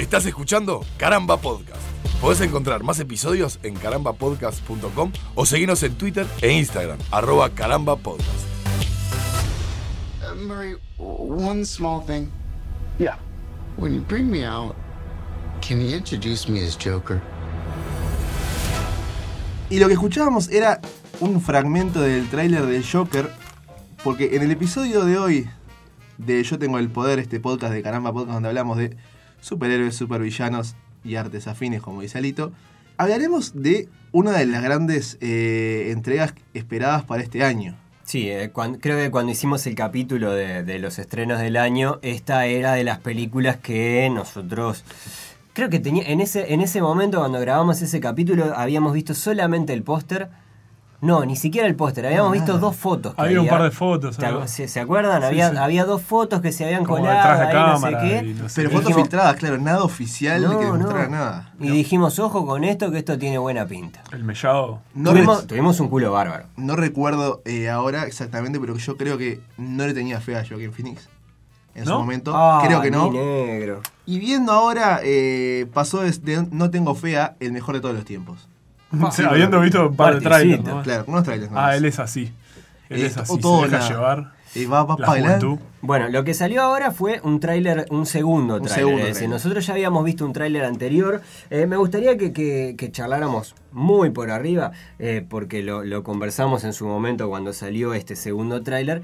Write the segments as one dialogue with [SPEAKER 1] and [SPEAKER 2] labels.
[SPEAKER 1] Estás escuchando Caramba Podcast. Podés encontrar más episodios en carambapodcast.com o seguirnos en Twitter e Instagram, arroba carambapodcast.
[SPEAKER 2] Uh, Murray, one small thing.
[SPEAKER 3] Yeah.
[SPEAKER 2] When you bring me out, can you introduce me as Joker?
[SPEAKER 4] Y lo que escuchábamos era un fragmento del tráiler de Joker, porque en el episodio de hoy de Yo Tengo el Poder, este podcast de Caramba Podcast donde hablamos de superhéroes, supervillanos y artes afines, como dice Alito, hablaremos de una de las grandes eh, entregas esperadas para este año.
[SPEAKER 5] Sí, eh, creo que cuando hicimos el capítulo de, de los estrenos del año, esta era de las películas que nosotros... Creo que tenía, en ese, en ese momento cuando grabamos ese capítulo habíamos visto solamente el póster. No, ni siquiera el póster, habíamos visto dos fotos. que
[SPEAKER 6] Había un par de fotos,
[SPEAKER 5] ¿Te
[SPEAKER 6] algo.
[SPEAKER 5] acu- ¿Se, se acuerdan?
[SPEAKER 6] Sí,
[SPEAKER 5] había,
[SPEAKER 6] sí.
[SPEAKER 5] había dos fotos que se habían
[SPEAKER 6] Como
[SPEAKER 5] colado
[SPEAKER 6] detrás de
[SPEAKER 5] ahí,
[SPEAKER 6] cámara
[SPEAKER 5] no sé qué.
[SPEAKER 6] y no sé
[SPEAKER 4] Pero fotos
[SPEAKER 5] Dijimos-
[SPEAKER 4] filtradas, claro, nada oficial que demostrara nada.
[SPEAKER 5] Y dijimos, ojo con esto, que esto tiene buena pinta.
[SPEAKER 6] El mellado.
[SPEAKER 4] No,
[SPEAKER 5] tuvimos, un culo bárbaro.
[SPEAKER 4] no recuerdo eh, ahora exactamente, pero yo creo que no le tenía fe a Joaquin Phoenix. En su
[SPEAKER 6] ¿No?
[SPEAKER 4] momento,
[SPEAKER 5] Ah,
[SPEAKER 4] creo que no.
[SPEAKER 5] negro.
[SPEAKER 4] Y viendo ahora, eh, pasó de, de no tengo fe a el mejor de todos los tiempos.
[SPEAKER 6] Sí, habiendo visto un par de trailers. ¿no?
[SPEAKER 4] Claro, unos trailers.
[SPEAKER 6] Ah, él es así. Él
[SPEAKER 4] Eh,
[SPEAKER 6] es así.
[SPEAKER 4] o todo
[SPEAKER 6] se deja llevar.
[SPEAKER 4] Y va, va para
[SPEAKER 6] juventud.
[SPEAKER 5] Bueno, lo que salió ahora fue un tráiler, un segundo
[SPEAKER 4] Un
[SPEAKER 5] tráiler.
[SPEAKER 4] tráiler.
[SPEAKER 5] nosotros ya habíamos visto un tráiler anterior. Eh, me gustaría que, que- que charláramos muy por arriba, eh, porque lo, lo conversamos en su momento cuando salió este segundo tráiler.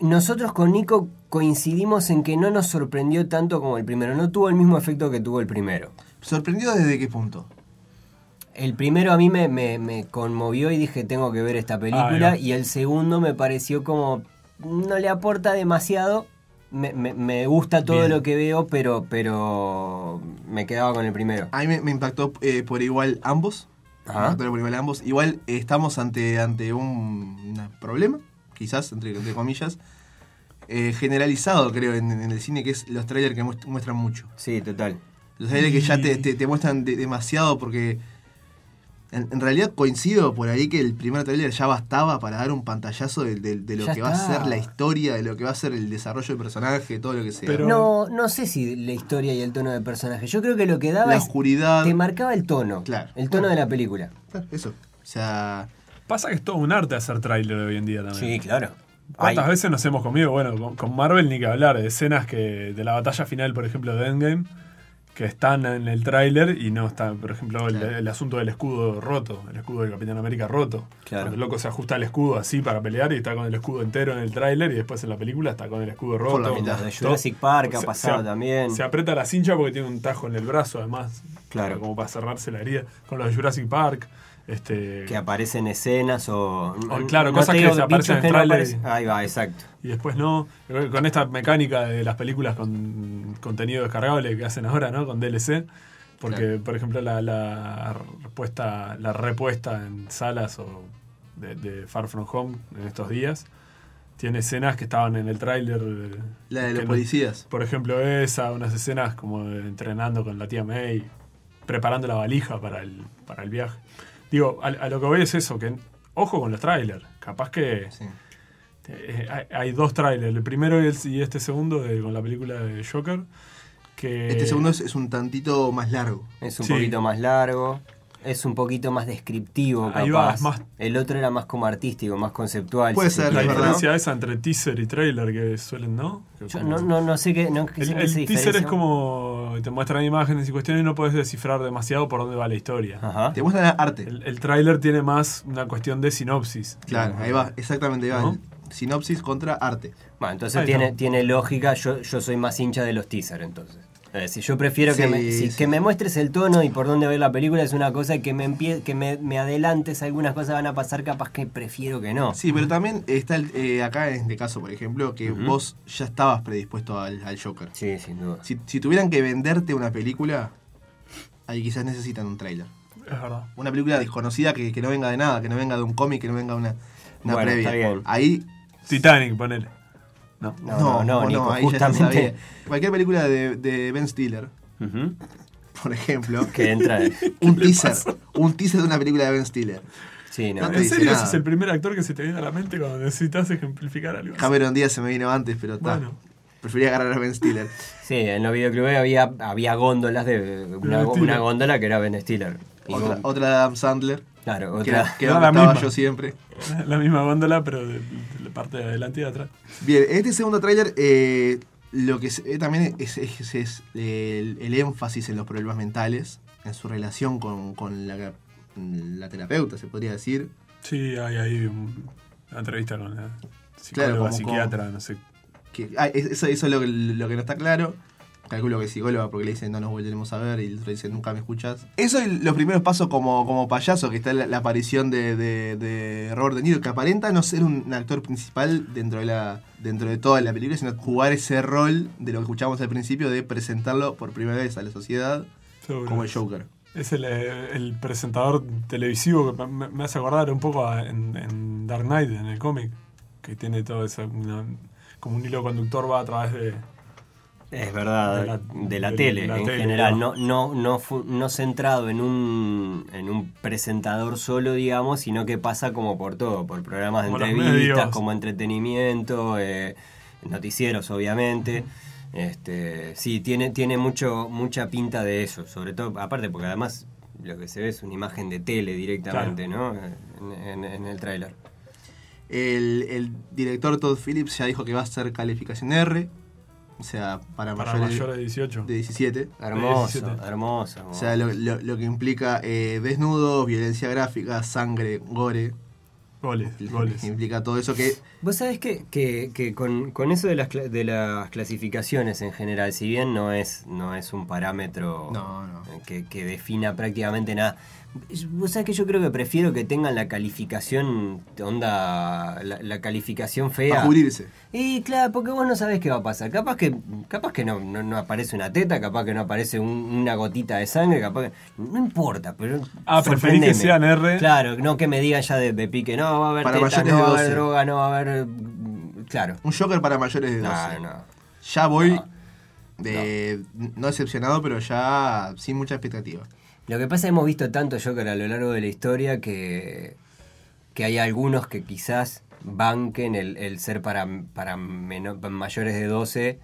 [SPEAKER 5] Nosotros con Nico coincidimos en que no nos sorprendió tanto como el primero. No tuvo el mismo efecto que tuvo el primero.
[SPEAKER 4] ¿Sorprendido desde qué punto?
[SPEAKER 5] El primero a mí me, me- me conmovió y dije tengo que ver esta película.
[SPEAKER 6] Ah,
[SPEAKER 5] y el segundo me pareció como no le aporta demasiado. Me, me- me gusta todo
[SPEAKER 6] Bien.
[SPEAKER 5] lo que veo, pero, pero me quedaba con el primero.
[SPEAKER 4] A mí me, me impactó eh, por igual ambos. Me
[SPEAKER 5] Ajá.
[SPEAKER 4] impactó por igual ambos. Igual eh, estamos ante, ante un, un problema, quizás, entre, entre comillas, eh, generalizado, creo, en, en el cine, que es los trailers que muest- muestran mucho.
[SPEAKER 5] Sí, total.
[SPEAKER 4] Los trailers que ya te, te- te muestran de- demasiado porque... En, en realidad coincido por ahí que el primer trailer ya bastaba para dar un pantallazo de, de- de lo
[SPEAKER 5] Ya
[SPEAKER 4] que va a ser la historia, de lo que va a ser el desarrollo del personaje, todo lo que sea.
[SPEAKER 6] Pero-
[SPEAKER 5] No, no sé si la historia y el tono del personaje. Yo creo que lo que daba
[SPEAKER 4] la
[SPEAKER 5] es-
[SPEAKER 4] oscuridad...
[SPEAKER 5] te marcaba el tono.
[SPEAKER 4] Claro.
[SPEAKER 5] El tono de la película.
[SPEAKER 4] Claro, Eso. O sea...
[SPEAKER 6] Pasa que es todo un arte hacer tráiler hoy en día también.
[SPEAKER 5] Sí, claro.
[SPEAKER 6] ¿Cuántas
[SPEAKER 5] Ay,
[SPEAKER 6] veces nos hemos comido? Bueno, con, con Marvel ni que hablar, de escenas que de la batalla final, por ejemplo, de Endgame, que están en el tráiler y no están, por ejemplo, el,
[SPEAKER 4] Claro.
[SPEAKER 6] el asunto del escudo roto, el escudo de Capitán América roto.
[SPEAKER 5] Claro.
[SPEAKER 6] Cuando el loco se ajusta el escudo así para pelear y está con el escudo entero en el tráiler y después en la película está con el escudo roto.
[SPEAKER 4] la mitad.
[SPEAKER 5] Los de Jurassic Park ha
[SPEAKER 6] Se-
[SPEAKER 5] pasado
[SPEAKER 6] se-
[SPEAKER 5] también.
[SPEAKER 6] Se aprieta la cincha porque tiene un tajo en el brazo, además.
[SPEAKER 5] Claro.
[SPEAKER 6] Como para cerrarse la herida. Con los de Jurassic Park. Este,
[SPEAKER 5] que aparecen escenas o.
[SPEAKER 6] O, claro,
[SPEAKER 5] no
[SPEAKER 6] cosas que aparecen en
[SPEAKER 5] no
[SPEAKER 6] y-
[SPEAKER 5] Ahí va, exacto.
[SPEAKER 6] Y después no, con esta mecánica de las películas con contenido descargable que hacen ahora, ¿no? Con DLC. Porque,
[SPEAKER 4] Claro.
[SPEAKER 6] por ejemplo, la, la repuesta, la repuesta en salas o de, de Far From Home en estos días tiene escenas que estaban en el tráiler. eh,
[SPEAKER 4] La de los
[SPEAKER 6] no-
[SPEAKER 4] policías.
[SPEAKER 6] Por ejemplo, esa, unas escenas como de entrenando con la tía May, preparando la valija para el, para el viaje. Digo, a, a lo que voy es eso, que ojo con los trailers. Capaz que
[SPEAKER 4] Sí.
[SPEAKER 6] eh, hay, hay dos trailers, el primero y, el- y este segundo de- con la película de Joker. Que
[SPEAKER 4] Este segundo es, es un tantito más largo.
[SPEAKER 5] Es un
[SPEAKER 6] Sí.
[SPEAKER 5] poquito más largo. Es un poquito más descriptivo,
[SPEAKER 6] Ahí va,
[SPEAKER 5] capaz.
[SPEAKER 6] es más-
[SPEAKER 5] El otro era más como artístico, más conceptual.
[SPEAKER 4] Puede
[SPEAKER 5] si
[SPEAKER 4] ser,
[SPEAKER 6] La diferencia esa entre teaser y trailer que suelen, ¿no? Que
[SPEAKER 5] Yo
[SPEAKER 6] como-
[SPEAKER 5] no, no, no sé qué. No, qué-
[SPEAKER 6] el,
[SPEAKER 5] sé
[SPEAKER 6] el
[SPEAKER 5] se
[SPEAKER 6] teaser es como te muestran imágenes y cuestiones y no puedes descifrar demasiado por dónde va la historia.
[SPEAKER 5] Ajá.
[SPEAKER 4] Te muestran arte.
[SPEAKER 6] El, el tráiler tiene más una cuestión de sinopsis.
[SPEAKER 4] Claro, ahí va, exactamente, ahí va.
[SPEAKER 6] ¿No?
[SPEAKER 4] Sinopsis contra arte.
[SPEAKER 5] Bueno, entonces tiene, tiene lógica. Yo, yo soy más hincha de los teasers, entonces. Es decir, yo prefiero que, me, si-
[SPEAKER 4] sí,
[SPEAKER 5] que
[SPEAKER 4] sí.
[SPEAKER 5] me muestres el tono y por dónde ver la película es una cosa y que me empie- que me, me adelantes algunas cosas van a pasar, capaz que prefiero que no.
[SPEAKER 4] Sí, pero también está el, eh, acá en este caso, por ejemplo, que vos ya estabas predispuesto al, al Joker.
[SPEAKER 5] Sí, sin duda.
[SPEAKER 4] Si, si tuvieran que venderte una película, ahí quizás necesitan un tráiler.
[SPEAKER 6] Es verdad.
[SPEAKER 4] Una película desconocida que, que no venga de nada, que no venga de un cómic, que no venga de una, una
[SPEAKER 5] Bueno,
[SPEAKER 4] previa.
[SPEAKER 5] está bien.
[SPEAKER 4] Ahí
[SPEAKER 6] Titanic, ponele. No.
[SPEAKER 5] No, no, no, Nico,
[SPEAKER 4] ahí ya se
[SPEAKER 5] justamente.
[SPEAKER 4] sabía. Cualquier película de, de Ben Stiller, por ejemplo,
[SPEAKER 5] Que entra.
[SPEAKER 4] un teaser, un teaser de una película de Ben Stiller.
[SPEAKER 5] Sí, no.
[SPEAKER 4] No
[SPEAKER 6] ¿En serio ese es el primer actor que se te viene a la mente cuando necesitas ejemplificar algo?
[SPEAKER 4] Cameron Díaz se me vino antes, pero está.
[SPEAKER 6] Bueno,
[SPEAKER 4] Prefería agarrar a Ben Stiller.
[SPEAKER 5] Sí, en los videoclubes había, había góndolas de una góndola que era Ben Stiller.
[SPEAKER 4] Otra, de Adam Sandler,
[SPEAKER 5] claro,
[SPEAKER 4] que
[SPEAKER 5] otra.
[SPEAKER 4] que
[SPEAKER 6] Era
[SPEAKER 4] era
[SPEAKER 6] la
[SPEAKER 4] estaba
[SPEAKER 6] misma.
[SPEAKER 4] yo siempre.
[SPEAKER 6] La misma góndola, pero de, de la parte de adelante y de atrás.
[SPEAKER 4] Bien, en este segundo tráiler eh, lo que se ve también es, es- es el, el énfasis en los problemas mentales, en su relación con, con la, la terapeuta, se podría decir.
[SPEAKER 6] Sí, hay ahí un- una entrevista con la psicóloga,
[SPEAKER 4] como-
[SPEAKER 6] psiquiatra, no sé.
[SPEAKER 4] Que, ah, es- eso, eso es lo que, lo que no está claro. Calculo que psicóloga porque le dicen no nos volveremos a ver y el otro dice nunca me escuchas. Eso es los primeros pasos como, como payaso, que está la, la aparición de, de- de Robert De Niro, que aparenta no ser un actor principal dentro de, la, dentro de toda la película, sino jugar ese rol de lo que escuchamos al principio, de presentarlo por primera vez a la sociedad
[SPEAKER 6] Seguro.
[SPEAKER 4] como el Joker.
[SPEAKER 6] Es el, el presentador televisivo que me, me hace acordar un poco a- en, en Dark Knight, en el cómic, que tiene todo eso, una- como un hilo conductor va a través de...
[SPEAKER 5] Es verdad,
[SPEAKER 6] De la-
[SPEAKER 5] de la
[SPEAKER 6] de
[SPEAKER 5] tele
[SPEAKER 6] la
[SPEAKER 5] en
[SPEAKER 6] tele,
[SPEAKER 5] general,
[SPEAKER 6] ¿no?
[SPEAKER 5] no, no, centrado en un, en un presentador solo, digamos, sino que pasa como por todo, por programas de
[SPEAKER 6] Como
[SPEAKER 5] entrevistas, como entretenimiento, eh, noticieros, obviamente. Este, sí, tiene, tiene mucho, mucha pinta de eso, sobre todo, aparte porque además lo que se ve es una imagen de tele directamente, ¿no? En, en- en el tráiler.
[SPEAKER 4] El, el director Todd Phillips ya dijo que va a ser calificación R, o sea, para,
[SPEAKER 6] Para
[SPEAKER 4] mayores
[SPEAKER 6] mayores de 18.
[SPEAKER 4] de 17.
[SPEAKER 5] Hermoso,
[SPEAKER 6] 17.
[SPEAKER 5] hermoso.
[SPEAKER 4] O sea, lo, lo- lo que implica eh, desnudos, violencia gráfica, sangre, gore.
[SPEAKER 6] Goles, goles.
[SPEAKER 4] Implica todo eso que
[SPEAKER 5] Vos sabés que, que- que con, con eso de las, cla- de las clasificaciones en general, si bien no es, no es un parámetro
[SPEAKER 4] No, no.
[SPEAKER 5] Que, que defina prácticamente nada, vos sabés que yo creo que prefiero que tengan la calificación, onda, la, la calificación fea.
[SPEAKER 4] para cubrirse.
[SPEAKER 5] Y claro, porque vos no sabés qué va a pasar. Capaz que, capaz que no, no, no aparece una teta, capaz que no aparece un- una gotita de sangre, capaz que. No importa, pero.
[SPEAKER 6] Ah, preferís que sean R.
[SPEAKER 5] Claro, no que me digan ya de, de pique, no va a haber
[SPEAKER 4] Para
[SPEAKER 5] teta,
[SPEAKER 4] mayores
[SPEAKER 5] no
[SPEAKER 4] de
[SPEAKER 5] va a haber
[SPEAKER 4] 12.
[SPEAKER 5] droga, no va a haber. Claro.
[SPEAKER 4] Un Joker para mayores de 12.
[SPEAKER 5] No, no.
[SPEAKER 4] Ya voy
[SPEAKER 5] No.
[SPEAKER 4] de no. decepcionado, pero ya sin mucha expectativa.
[SPEAKER 5] Lo que pasa es que hemos visto tanto Joker a lo largo de la historia que, que hay algunos que quizás banquen el, el ser para, para mayores de 12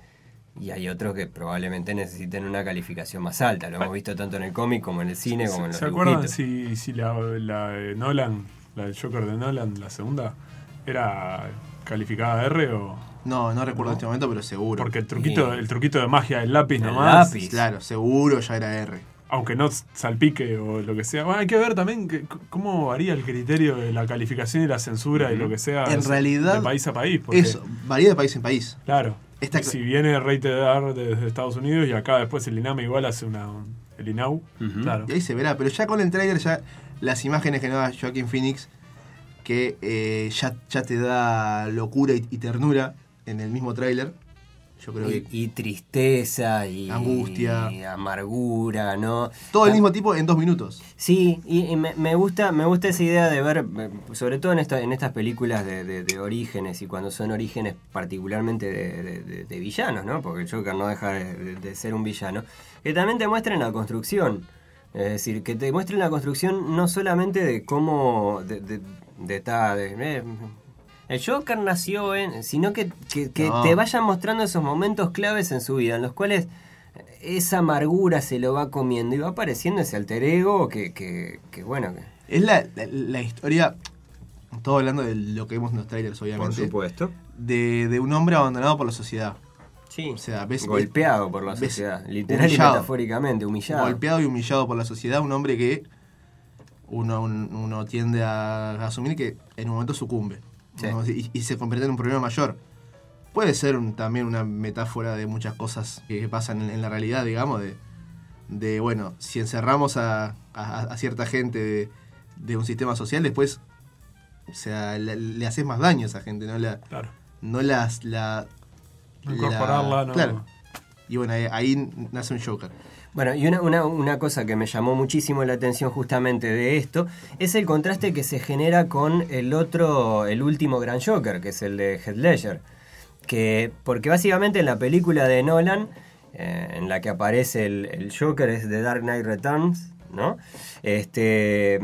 [SPEAKER 5] y hay otros que probablemente necesiten una calificación más alta. Lo hemos visto tanto en el cómic como en el cine, como en los
[SPEAKER 6] ¿Se acuerdan si, si la, la de Nolan, la del Joker de Nolan, la segunda, era calificada R o...?
[SPEAKER 4] No, no recuerdo en este momento, pero seguro.
[SPEAKER 6] Porque el truquito,
[SPEAKER 5] Sí.
[SPEAKER 6] el truquito de magia del lápiz
[SPEAKER 5] El
[SPEAKER 6] nomás,
[SPEAKER 5] lápiz.
[SPEAKER 4] Claro, seguro ya era R.
[SPEAKER 6] aunque no salpique o lo que sea. Bueno, hay que ver también que- cómo varía el criterio de la calificación y la censura y lo que sea
[SPEAKER 4] En realidad,
[SPEAKER 6] de país a país. Porque,
[SPEAKER 4] Eso, varía de país en país.
[SPEAKER 6] Claro.
[SPEAKER 4] Esta-
[SPEAKER 6] si viene rated R desde Estados Unidos y acá después el INAME igual hace una... un- el INAU, claro.
[SPEAKER 4] Y ahí se verá, pero ya con el trailer, ya las imágenes que nos da Joaquin Phoenix, que eh, ya, ya te da locura y, y ternura en el mismo tráiler. Yo creo que
[SPEAKER 5] Y, tristeza y,
[SPEAKER 4] Angustia.
[SPEAKER 5] y amargura, ¿no?
[SPEAKER 4] todo el mismo tipo en dos minutos.
[SPEAKER 5] Sí, y, y me, me gusta, me gusta esa idea de ver, eh, sobre todo en, esta, en estas películas de, de- de orígenes y cuando son orígenes particularmente de, villanos, ¿no? Porque el Joker no deja de, ser un villano, que también te muestren la construcción. Es decir, que te muestren la construcción no solamente de cómo. de, de, de ta- de- eh, el Joker nació en. sino que, que- que
[SPEAKER 4] No.
[SPEAKER 5] te vayan mostrando esos momentos claves en su vida, en los cuales esa amargura se lo va comiendo y va apareciendo ese alter ego que, que, que bueno. que-
[SPEAKER 4] Es la, la- la historia, todo hablando de lo que vemos en los trailers, obviamente,
[SPEAKER 5] supuesto.
[SPEAKER 4] de, de un hombre abandonado por la sociedad.
[SPEAKER 5] Sí.
[SPEAKER 4] O sea, ves-
[SPEAKER 5] Golpeado por la
[SPEAKER 4] ves-
[SPEAKER 5] sociedad. Literal
[SPEAKER 4] humillado.
[SPEAKER 5] y metafóricamente, humillado.
[SPEAKER 4] Golpeado y humillado por la sociedad, un hombre que uno, un- uno tiende a asumir que en un momento sucumbe
[SPEAKER 5] Sí.
[SPEAKER 4] ¿no? y, y se convierte en un problema mayor. Puede ser un- también una metáfora de muchas cosas que, pasan en, en la realidad, digamos, de, de, bueno, si encerramos a, a- a cierta gente de, de un sistema social, después o sea, le, le haces más daño a esa gente, no la,
[SPEAKER 6] Claro.
[SPEAKER 4] no las la,
[SPEAKER 6] incorporarla, no.
[SPEAKER 4] Claro. Y bueno, ahí, ahí nace un Joker.
[SPEAKER 5] Bueno, y una, una, una cosa que me llamó muchísimo la atención justamente de esto es el contraste que se genera con el otro, el último gran Joker, que es el de Heath Ledger. Que, porque básicamente en la película de Nolan, eh, en la que aparece el, el Joker, es The Dark Knight Returns, ¿no? Este,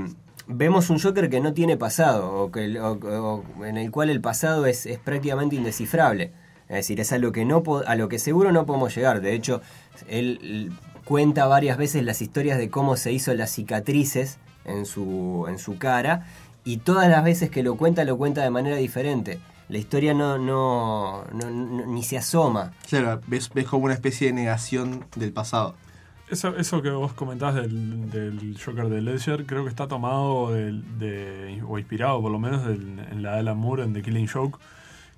[SPEAKER 5] vemos un Joker que no tiene pasado, o, que, en el cual el pasado es, es prácticamente indescifrable. Es decir, es a lo que, no, a lo que seguro no podemos llegar. De hecho, él cuenta varias veces las historias de cómo se hizo las cicatrices en su, en su cara y todas las veces que lo cuenta, lo cuenta de manera diferente. La historia no, no, no- no- ni se asoma.
[SPEAKER 4] Claro, ves, ves como una especie de negación del pasado.
[SPEAKER 6] Eso, eso que vos comentás del, del Joker de Ledger, creo que está tomado de, o inspirado por lo menos del- en la de Alan Moore en The Killing Joke,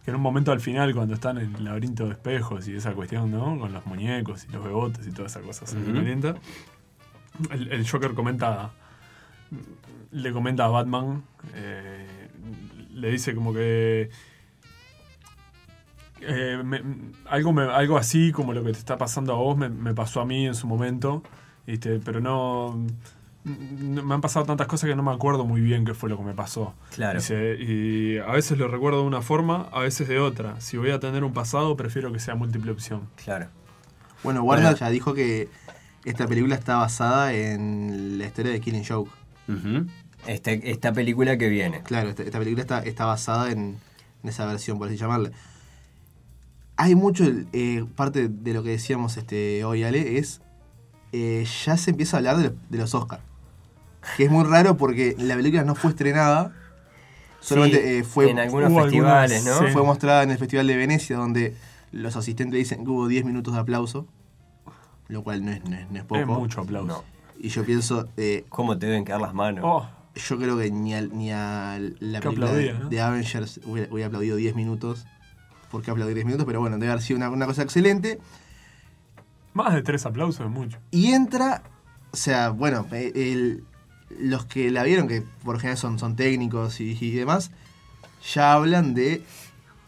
[SPEAKER 6] que en un momento al final, cuando están en el laberinto de espejos y esa cuestión, ¿no? Con los muñecos y los bebotes y toda esa cosa sangrienta, el, el Joker comenta, le comenta a Batman, eh, le dice como que eh, me- algo, me- algo así como lo que te está pasando a vos me, me pasó a mí en su momento, ¿viste? pero no- Me han pasado tantas cosas que no me acuerdo muy bien qué fue lo que me pasó.
[SPEAKER 5] Claro.
[SPEAKER 6] Dice, y a veces lo recuerdo de una forma, a veces de otra. Si voy a tener un pasado, prefiero que sea múltiple opción.
[SPEAKER 5] Claro.
[SPEAKER 4] Bueno, Warner
[SPEAKER 5] Bueno.
[SPEAKER 4] ya dijo que esta película está basada en la historia de Killing Joke.
[SPEAKER 5] Este- esta película que viene.
[SPEAKER 4] Claro, esta, esta película está, está basada en, en esa versión, por así llamarla. Hay mucho, eh, parte de lo que decíamos este, hoy, Ale, es eh, ya se empieza a hablar de, los- de los Oscars. Que es muy raro porque la película no fue estrenada, solamente
[SPEAKER 5] Sí,
[SPEAKER 4] eh, fue,
[SPEAKER 5] en algunos festivales,
[SPEAKER 6] algunas,
[SPEAKER 5] ¿no?
[SPEAKER 6] sí.
[SPEAKER 4] fue mostrada en el Festival de Venecia, donde los asistentes dicen que hubo 10 minutos de aplauso, lo cual no es, no es, no es poco.
[SPEAKER 6] Es mucho aplauso.
[SPEAKER 5] No.
[SPEAKER 4] Y yo pienso, eh,
[SPEAKER 5] ¿Cómo te deben quedar las manos?
[SPEAKER 6] Oh,
[SPEAKER 4] yo creo que ni a, ni a la
[SPEAKER 6] Que
[SPEAKER 4] película
[SPEAKER 6] aplaudía,
[SPEAKER 4] de,
[SPEAKER 6] ¿no?
[SPEAKER 4] de Avengers hubiera, hubiera aplaudido 10 minutos. ¿Por qué aplaudir 10 minutos? Pero bueno, debe haber sido una, una cosa excelente.
[SPEAKER 6] más de tres aplausos es mucho.
[SPEAKER 4] Y entra, o sea, bueno, eh, el- los que la vieron, que por general son, son técnicos y, y demás, ya hablan de,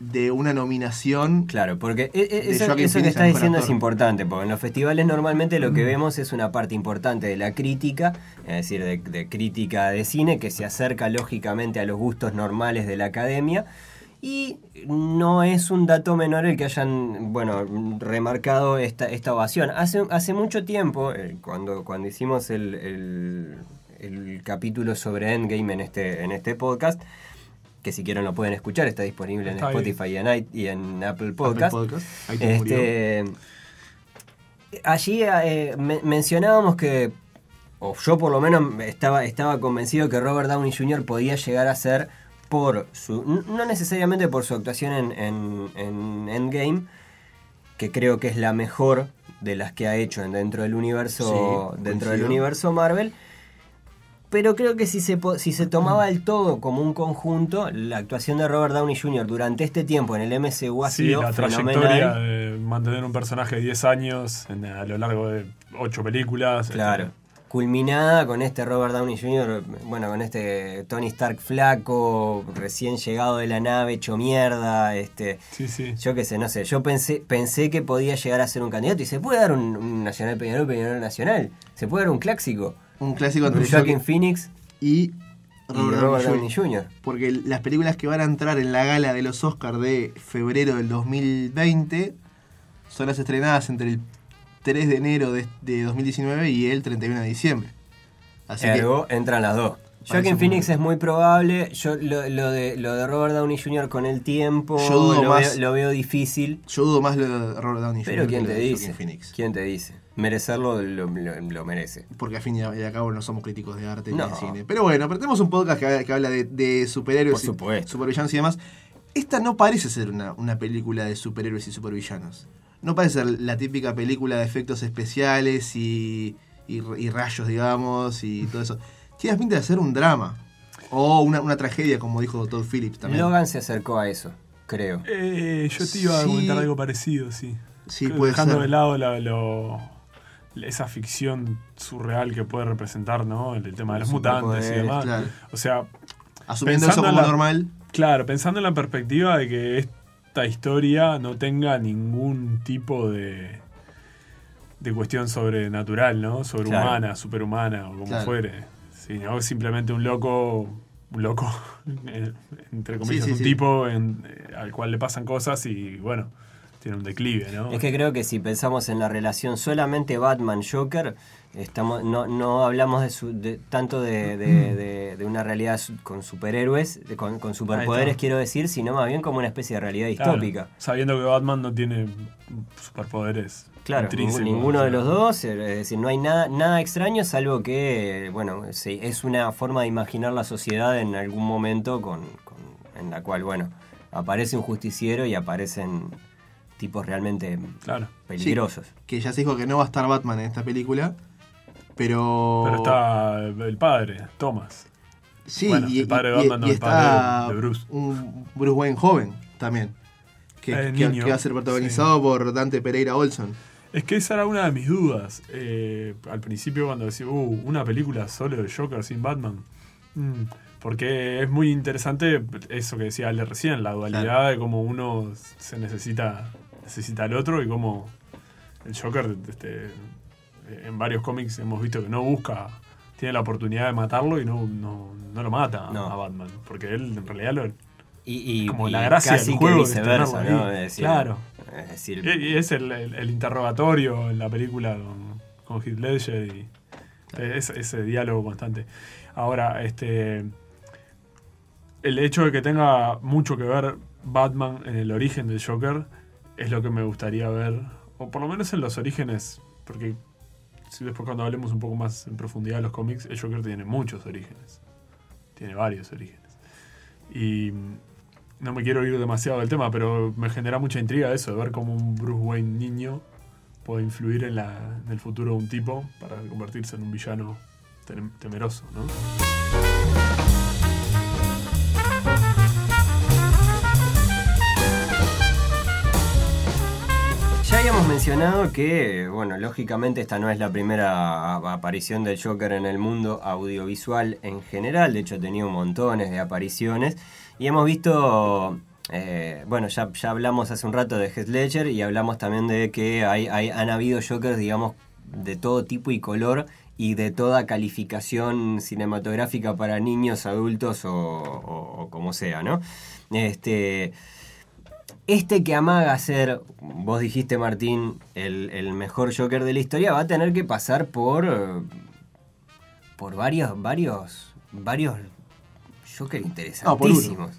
[SPEAKER 4] de una nominación.
[SPEAKER 5] Claro, porque e- e- eso, que estás diciendo es importante, porque en los festivales normalmente lo que vemos es una parte importante de la crítica, es decir, de, de crítica de cine, que se acerca lógicamente a los gustos normales de la academia. Y no es un dato menor el que hayan, bueno, remarcado esta, esta ovación. Hace, hace mucho tiempo, eh, cuando, cuando hicimos el, el- el capítulo sobre Endgame en este, en este podcast, que si quieren lo pueden escuchar, está disponible en
[SPEAKER 6] ahí.
[SPEAKER 5] Spotify y en, i- y en Apple
[SPEAKER 4] Apple
[SPEAKER 5] Podcast.
[SPEAKER 4] Podcast. Te murió.
[SPEAKER 5] Este, allí eh, me- mencionábamos que, o yo por lo menos estaba, estaba convencido que Robert Downey Jr. podía llegar a ser por su, no necesariamente por su actuación en, en- en Endgame, que creo que es la mejor de las que ha hecho en- dentro del universo,
[SPEAKER 4] Sí,
[SPEAKER 5] dentro del universo Marvel. Pero creo que si se, si se tomaba el todo como un conjunto, la actuación de Robert Downey Jr. durante este tiempo en el MCU ha
[SPEAKER 6] Sí,
[SPEAKER 5] sido
[SPEAKER 6] la
[SPEAKER 5] fenomenal.
[SPEAKER 6] trayectoria de mantener un personaje de 10 años en- a lo largo de 8 películas.
[SPEAKER 5] Claro. Culminada con este Robert Downey Jr., bueno, con este Tony Stark flaco, recién llegado de la nave, hecho mierda, este,
[SPEAKER 6] Sí, sí.
[SPEAKER 5] yo qué sé, no sé, yo pensé, pensé que podía llegar a ser un candidato y se puede dar un, un Nacional Peñarol, Peñarol Nacional, se puede dar un clásico,
[SPEAKER 4] Un clásico
[SPEAKER 5] entre Joaquin Phoenix
[SPEAKER 4] y
[SPEAKER 5] y
[SPEAKER 4] Robert
[SPEAKER 5] Robert
[SPEAKER 4] Downey
[SPEAKER 5] Downey
[SPEAKER 4] Jr.
[SPEAKER 5] Jr.
[SPEAKER 4] Porque las películas que van a entrar en la gala de los Oscars de febrero del 2020 son las estrenadas entre el 3 de enero de, de 2019 y el 31 de diciembre. Así
[SPEAKER 5] Ergo, entran las dos. Joaquin Phoenix es muy probable, yo lo, lo de, lo de Robert Downey Jr. con el tiempo
[SPEAKER 4] Yo dudo
[SPEAKER 5] lo,
[SPEAKER 4] más-
[SPEAKER 5] veo, lo veo difícil.
[SPEAKER 4] que yo dudo más lo de Robert Downey Jr.
[SPEAKER 5] Pero
[SPEAKER 4] que
[SPEAKER 5] ¿quién
[SPEAKER 4] lo
[SPEAKER 5] te
[SPEAKER 4] de
[SPEAKER 5] dice?
[SPEAKER 4] Phoenix.
[SPEAKER 5] ¿Quién te dice? Merecerlo lo, merece.
[SPEAKER 4] Porque al fin y al cabo no somos críticos de arte ni de cine. Pero bueno, pero tenemos un podcast que, que habla de, de superhéroes
[SPEAKER 5] Por
[SPEAKER 4] y supervillanos y demás. Esta no parece ser una, una película de superhéroes y supervillanos. No parece ser la típica película de efectos especiales y, y- y rayos, digamos, y todo eso. Tiene pinta de ser un drama. O una, una tragedia, como dijo Todd Phillips también.
[SPEAKER 5] Logan se acercó a eso, creo.
[SPEAKER 6] Eh, yo te iba a
[SPEAKER 4] Sí.
[SPEAKER 6] comentar algo parecido, sí.
[SPEAKER 4] Sí, puede
[SPEAKER 6] Dejando
[SPEAKER 4] ser.
[SPEAKER 6] de lado la- lo- esa ficción surreal que puede representar, ¿no? El, el tema de los mutantes y demás.
[SPEAKER 4] claro.
[SPEAKER 6] O sea,
[SPEAKER 4] Asumiendo eso
[SPEAKER 6] pensando
[SPEAKER 4] como
[SPEAKER 6] en la-
[SPEAKER 4] normal.
[SPEAKER 6] Claro, pensando en la perspectiva de que esta historia no tenga ningún tipo de, de cuestión sobrenatural, ¿no? Sobrehumana, superhumana o como
[SPEAKER 4] Claro.
[SPEAKER 6] fuere. Sino simplemente un loco, un loco, eh, entre comillas,
[SPEAKER 4] sí,
[SPEAKER 6] un
[SPEAKER 4] sí.
[SPEAKER 6] tipo en- eh, al cual le pasan cosas y bueno, tiene un declive, ¿no?
[SPEAKER 5] Es que creo que si pensamos en la relación solamente Batman-Joker, estamos no, no hablamos de, su, de tanto de, de- una realidad con superhéroes, con, con superpoderes quiero decir, sino más bien como una especie de realidad
[SPEAKER 6] Claro,
[SPEAKER 5] distópica.
[SPEAKER 6] sabiendo que Batman no tiene superpoderes.
[SPEAKER 5] Claro, ninguno
[SPEAKER 6] o
[SPEAKER 5] de los dos, es decir, no hay nada, nada extraño, salvo que, bueno, es una forma de imaginar la sociedad en algún momento con, con- en la cual, bueno, aparece un justiciero y aparecen tipos realmente
[SPEAKER 6] Claro.
[SPEAKER 5] peligrosos.
[SPEAKER 4] Que ya se dijo que no va a estar Batman en esta película. Pero.
[SPEAKER 6] Pero está el padre, Thomas.
[SPEAKER 4] Sí,
[SPEAKER 6] bueno,
[SPEAKER 4] y,
[SPEAKER 6] el padre de
[SPEAKER 4] y-
[SPEAKER 6] Batman, no,
[SPEAKER 4] y
[SPEAKER 6] el padre
[SPEAKER 4] está
[SPEAKER 6] de- Bruce.
[SPEAKER 4] un Bruce Wayne joven también. Que,
[SPEAKER 6] Eh,
[SPEAKER 4] que va a ser protagonizado por Dante Pereira Olson.
[SPEAKER 6] Es que esa era una de mis dudas. Eh, al principio cuando decía, uh, una película solo de Joker sin Batman. Mm, porque es muy interesante eso que decía Ale recién, la dualidad
[SPEAKER 4] Claro.
[SPEAKER 6] de cómo uno se necesita, necesita al otro y cómo el Joker este, en varios cómics hemos visto que no busca, tiene la oportunidad de matarlo y no, no, no lo mata
[SPEAKER 5] No.
[SPEAKER 6] a Batman. Porque él en realidad lo,
[SPEAKER 5] Y, y-
[SPEAKER 6] Como
[SPEAKER 5] y
[SPEAKER 6] la gracia del
[SPEAKER 5] casi que
[SPEAKER 6] juego es
[SPEAKER 5] viceversa,
[SPEAKER 6] Claro.
[SPEAKER 5] Es decir,
[SPEAKER 6] Y, es el, el- el interrogatorio en la película con, con Heath Ledger y es- ese diálogo constante. Ahora, este el hecho de que tenga mucho que ver Batman en el origen del Joker es lo que me gustaría ver, o por lo menos en los orígenes, porque si después cuando hablemos un poco más en profundidad de los cómics, el Joker tiene muchos orígenes, tiene varios orígenes. Y no me quiero ir demasiado del tema, pero me genera mucha intriga eso, de ver cómo un Bruce Wayne niño puede influir en, la, en el futuro de un tipo para convertirse en un villano tem- temeroso, ¿no?
[SPEAKER 5] Ya habíamos mencionado que, bueno, lógicamente esta no es la primera aparición del Joker en el mundo audiovisual en general, de hecho ha tenido montones de apariciones y hemos visto, eh, bueno, ya, ya hablamos hace un rato de Heath Ledger y hablamos también de que hay, han habido Jokers, digamos, de todo tipo y color y de toda calificación cinematográfica para niños, adultos o, o- o como sea, ¿no? Este, este que amaga ser, vos dijiste Martín, el, el mejor Joker de la historia, va a tener que pasar por. eh, por varios, varios, varios Joker interesantísimos.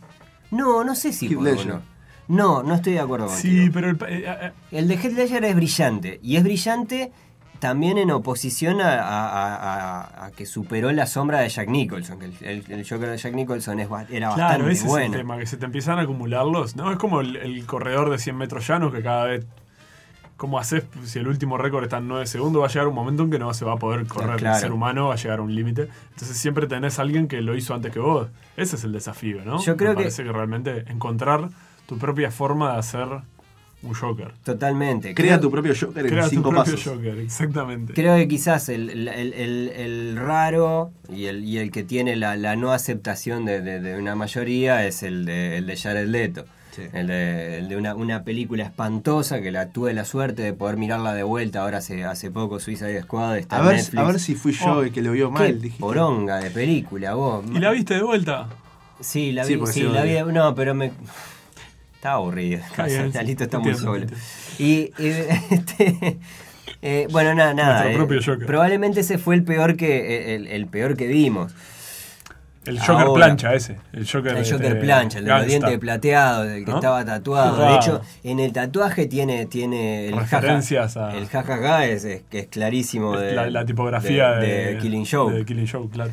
[SPEAKER 5] No, no sé si
[SPEAKER 4] Heath
[SPEAKER 5] por
[SPEAKER 4] Ledger.
[SPEAKER 5] uno. No, no estoy de acuerdo
[SPEAKER 6] Sí,
[SPEAKER 5] contigo.
[SPEAKER 6] pero el, pa- eh, eh,
[SPEAKER 5] El de Heath Ledger es brillante. Y es brillante también en oposición a, a- a- a- a que superó la sombra de Jack Nicholson. que El, el- el Joker de Jack Nicholson es ba- era
[SPEAKER 6] Claro,
[SPEAKER 5] bastante
[SPEAKER 6] ese es
[SPEAKER 5] bueno.
[SPEAKER 6] el tema, que se te empiezan a acumularlos. No, es como el, el corredor de 100 metros llanos que cada vez. ¿Cómo haces? Si el último récord está en 9 segundos, va a llegar un momento en que no se va a poder correr.
[SPEAKER 5] claro.
[SPEAKER 6] El ser humano va a llegar a un límite. Entonces siempre tenés a alguien que lo hizo antes que vos. Ese es el desafío, ¿no?
[SPEAKER 5] Yo creo
[SPEAKER 6] Me
[SPEAKER 5] que-
[SPEAKER 6] parece que realmente encontrar tu propia forma de hacer un Joker.
[SPEAKER 5] Totalmente.
[SPEAKER 4] Crea
[SPEAKER 5] Creo-
[SPEAKER 4] tu propio Joker en
[SPEAKER 6] Crea tu propio
[SPEAKER 4] pasos.
[SPEAKER 6] Joker, exactamente.
[SPEAKER 5] Creo que quizás el, el- el- el- el raro y el, y el que tiene la, la no aceptación de, de- de una mayoría es el de, el de Jared Leto.
[SPEAKER 4] Sí.
[SPEAKER 5] El de, el de una, una película espantosa que la tuve la suerte de poder mirarla de vuelta ahora hace, hace poco, Suicide Squad, está
[SPEAKER 4] A
[SPEAKER 5] en
[SPEAKER 4] ver,
[SPEAKER 5] Netflix.
[SPEAKER 4] a ver si fui yo
[SPEAKER 6] Oh,
[SPEAKER 4] el que lo vio
[SPEAKER 5] Qué
[SPEAKER 4] mal. dijiste.
[SPEAKER 5] poronga de película, vos.
[SPEAKER 6] ¿Y la viste de vuelta?
[SPEAKER 5] Sí, la vi, sí,
[SPEAKER 4] sí,
[SPEAKER 5] la vi. No, pero me. Estaba aburrido.
[SPEAKER 6] Está bien,
[SPEAKER 5] Alito está muy solo. Y. eh, este, eh, bueno, nada, nada. Eh,
[SPEAKER 6] propio Joker.
[SPEAKER 5] probablemente ese fue el peor que el, el peor que vimos.
[SPEAKER 6] El Joker
[SPEAKER 5] Ahora.
[SPEAKER 6] plancha ese. El Joker,
[SPEAKER 5] El Joker
[SPEAKER 6] este,
[SPEAKER 5] plancha, el de los dientes plateados, el que
[SPEAKER 6] ¿No?
[SPEAKER 5] estaba tatuado. De hecho, en el tatuaje tiene, tiene el jaja-
[SPEAKER 6] Referencias a-
[SPEAKER 5] El jajaja es, es- que es clarísimo
[SPEAKER 6] Es
[SPEAKER 5] de
[SPEAKER 6] la, la tipografía
[SPEAKER 5] de,
[SPEAKER 6] de,
[SPEAKER 5] de Killing Joke.
[SPEAKER 6] de Killing Joke, claro.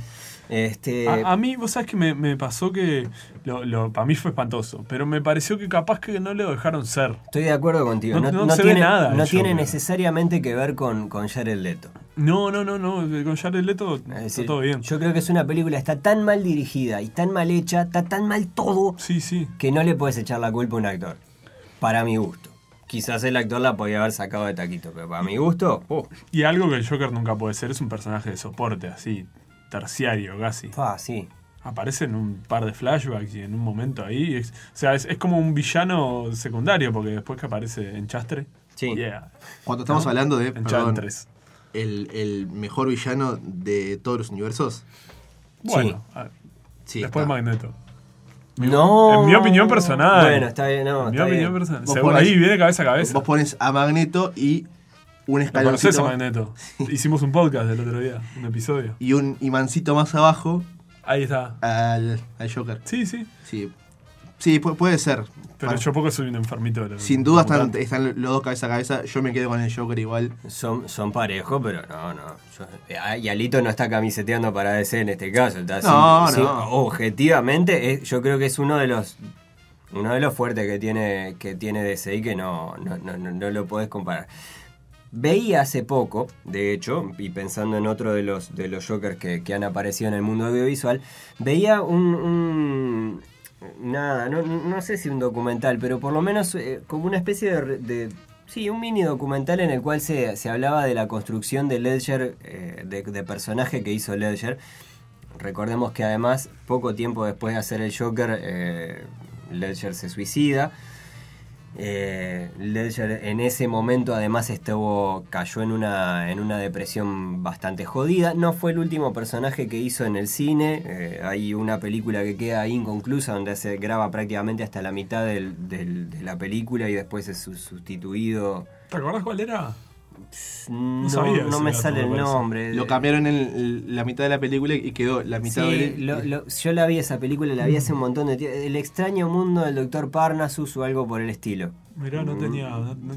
[SPEAKER 5] Este,
[SPEAKER 6] A, a mí, vos sabés que me, me pasó que. Lo, lo- para mí fue espantoso. Pero me pareció que capaz que no le dejaron ser.
[SPEAKER 5] Estoy de acuerdo contigo.
[SPEAKER 6] No-
[SPEAKER 5] No,
[SPEAKER 6] no se ve
[SPEAKER 5] tiene,
[SPEAKER 6] nada el
[SPEAKER 5] no tiene necesariamente que ver con, con Jared Leto.
[SPEAKER 6] No, no, no, no. Con Jared Leto
[SPEAKER 5] Es
[SPEAKER 6] está
[SPEAKER 5] decir,
[SPEAKER 6] todo bien.
[SPEAKER 5] Yo creo que es una película, está tan mal dirigida y tan mal hecha, está tan mal todo,
[SPEAKER 6] Sí, sí.
[SPEAKER 5] que no le puedes echar la culpa a un actor. Para mi gusto. Quizás el actor la podía haber sacado de taquito, pero para mi gusto, oh,
[SPEAKER 6] Y algo que el Joker nunca puede ser es un personaje de soporte, así, terciario casi.
[SPEAKER 5] fa, sí.
[SPEAKER 6] Aparece en un par de flashbacks y en un momento ahí. es- o sea, es, es como un villano secundario, porque después que aparece en Chastre.
[SPEAKER 5] Sí.
[SPEAKER 6] Yeah.
[SPEAKER 4] Cuando estamos
[SPEAKER 6] ¿No?
[SPEAKER 4] hablando de
[SPEAKER 6] En
[SPEAKER 4] perdón, el, el mejor villano de todos los universos.
[SPEAKER 6] Bueno, a-
[SPEAKER 4] Sí,
[SPEAKER 6] después
[SPEAKER 4] está.
[SPEAKER 6] Magneto. Mi-
[SPEAKER 5] No.
[SPEAKER 6] En mi opinión personal.
[SPEAKER 5] Bueno, está bien, no.
[SPEAKER 6] en mi opinión
[SPEAKER 5] bien.
[SPEAKER 6] personal.
[SPEAKER 4] Vos
[SPEAKER 6] Según
[SPEAKER 4] ponés-
[SPEAKER 6] ahí viene cabeza a cabeza.
[SPEAKER 4] Vos pones a Magneto y un
[SPEAKER 6] ¿Lo conocés
[SPEAKER 4] escaloncito
[SPEAKER 6] a Magneto? Hicimos un podcast del otro día, un episodio.
[SPEAKER 4] y un imancito más abajo
[SPEAKER 6] Ahí está.
[SPEAKER 4] al, al Joker.
[SPEAKER 6] Sí, sí.
[SPEAKER 4] Sí, sí pu- puede ser.
[SPEAKER 6] Pero
[SPEAKER 4] Para-
[SPEAKER 6] yo poco soy un enfermito. de
[SPEAKER 4] Sin duda están, están los dos cabeza a cabeza. Yo me quedo con el Joker igual.
[SPEAKER 5] Son, son parejos, pero no, no. Yo- ah, y Alito no está camiseteando para DC en este caso. Está
[SPEAKER 4] No,
[SPEAKER 5] sin-
[SPEAKER 4] no.
[SPEAKER 5] sin- objetivamente, es- yo creo que es uno de los uno de los fuertes que tiene, que tiene DC y que no, no, no, no- no lo podés comparar. Veía hace poco, de hecho, y pensando en otro de los, de los Jokers que, que han aparecido en el mundo audiovisual, veía un... un- nada, no, no sé si un documental, pero por lo menos eh, como una especie de, de- Sí, un mini documental en el cual se, se hablaba de la construcción de Ledger, eh, de, de personaje que hizo Ledger. Recordemos que además, poco tiempo después de hacer el Joker, eh, Ledger se suicida. Eh, Ledger en ese momento además estuvo cayó en una, en una depresión bastante jodida. No fue el último personaje que hizo en el cine. eh, hay una película que queda inconclusa donde se graba prácticamente hasta la mitad del- de la película y después es su- sustituido.
[SPEAKER 6] ¿Te acordás cuál era?
[SPEAKER 5] No,
[SPEAKER 6] sabía
[SPEAKER 5] no
[SPEAKER 6] ese
[SPEAKER 5] me sale el nombre.
[SPEAKER 4] Lo cambiaron en la mitad de la película y quedó la mitad
[SPEAKER 5] Sí,
[SPEAKER 4] de
[SPEAKER 5] lo- lo- yo la vi esa película, la vi hace un montón de tiempo. El extraño mundo del doctor Parnassus o algo por el estilo.
[SPEAKER 6] Mirá, no tenía. no- no-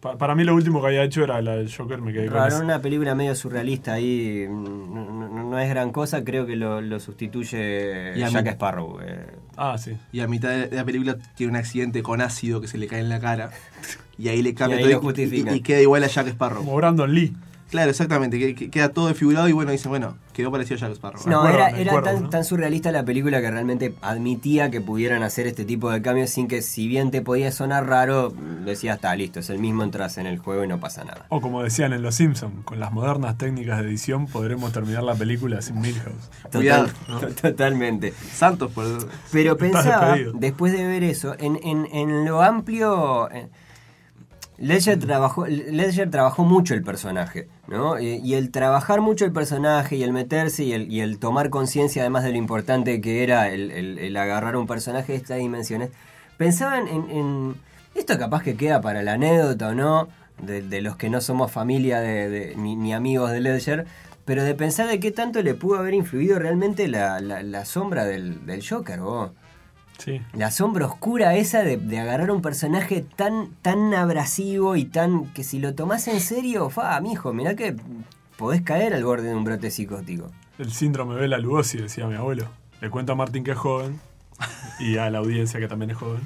[SPEAKER 6] pa- para mí lo último que había hecho era la del Joker, me quedé con
[SPEAKER 5] Raro,
[SPEAKER 6] eso.
[SPEAKER 5] una película medio surrealista ahí, mm, no, no- no es gran cosa, creo que lo, lo sustituye
[SPEAKER 4] Y a
[SPEAKER 5] Jack Sparrow. eh.
[SPEAKER 6] Ah, sí.
[SPEAKER 4] Y a mitad de la película tiene un accidente con ácido que se le cae en la cara. Y ahí le cambia
[SPEAKER 5] Y ahí
[SPEAKER 4] todo
[SPEAKER 5] lo justifican.
[SPEAKER 4] y, y queda igual a Jack Sparrow.
[SPEAKER 6] Como Brandon Lee.
[SPEAKER 4] Claro, exactamente. que- que queda todo desfigurado y bueno, dicen, bueno, quedó parecido a Jack Sparrow.
[SPEAKER 5] No,
[SPEAKER 6] acuerdo,
[SPEAKER 5] era, era
[SPEAKER 6] acuerdo,
[SPEAKER 5] tan,
[SPEAKER 6] ¿no?
[SPEAKER 5] tan surrealista la película que realmente admitía que pudieran hacer este tipo de cambios sin que si bien te podía sonar raro, decía, está listo, es el mismo, entras en el juego y no pasa nada.
[SPEAKER 6] O como decían en Los Simpsons, con las modernas técnicas de edición podremos terminar la película sin Milhouse.
[SPEAKER 4] Cuidado,
[SPEAKER 5] Total- to- Totalmente.
[SPEAKER 4] Santos por...
[SPEAKER 5] Pero pensaba,
[SPEAKER 6] despedido.
[SPEAKER 5] después de ver eso, en, en- en lo amplio. eh, Ledger trabajó, Ledger trabajó mucho el personaje, ¿no? Y el trabajar mucho el personaje y el meterse y el, y el tomar conciencia además de lo importante que era el, el- el agarrar un personaje de estas dimensiones, pensaban en, en- Esto capaz que queda para la anécdota o no, de, de los que no somos familia de, de- ni, ni amigos de Ledger, pero de pensar de qué tanto le pudo haber influido realmente la, la- la sombra del, del Joker, vos.
[SPEAKER 6] Sí.
[SPEAKER 5] La sombra oscura esa de, de agarrar un personaje tan, tan abrasivo y tan. que si lo tomás en serio, fa, mijo, mirá que podés caer al borde de un brote psicótico.
[SPEAKER 6] El síndrome Bela Lugosi, decía mi abuelo. Le cuento a Martín que es joven y a la audiencia que también es joven,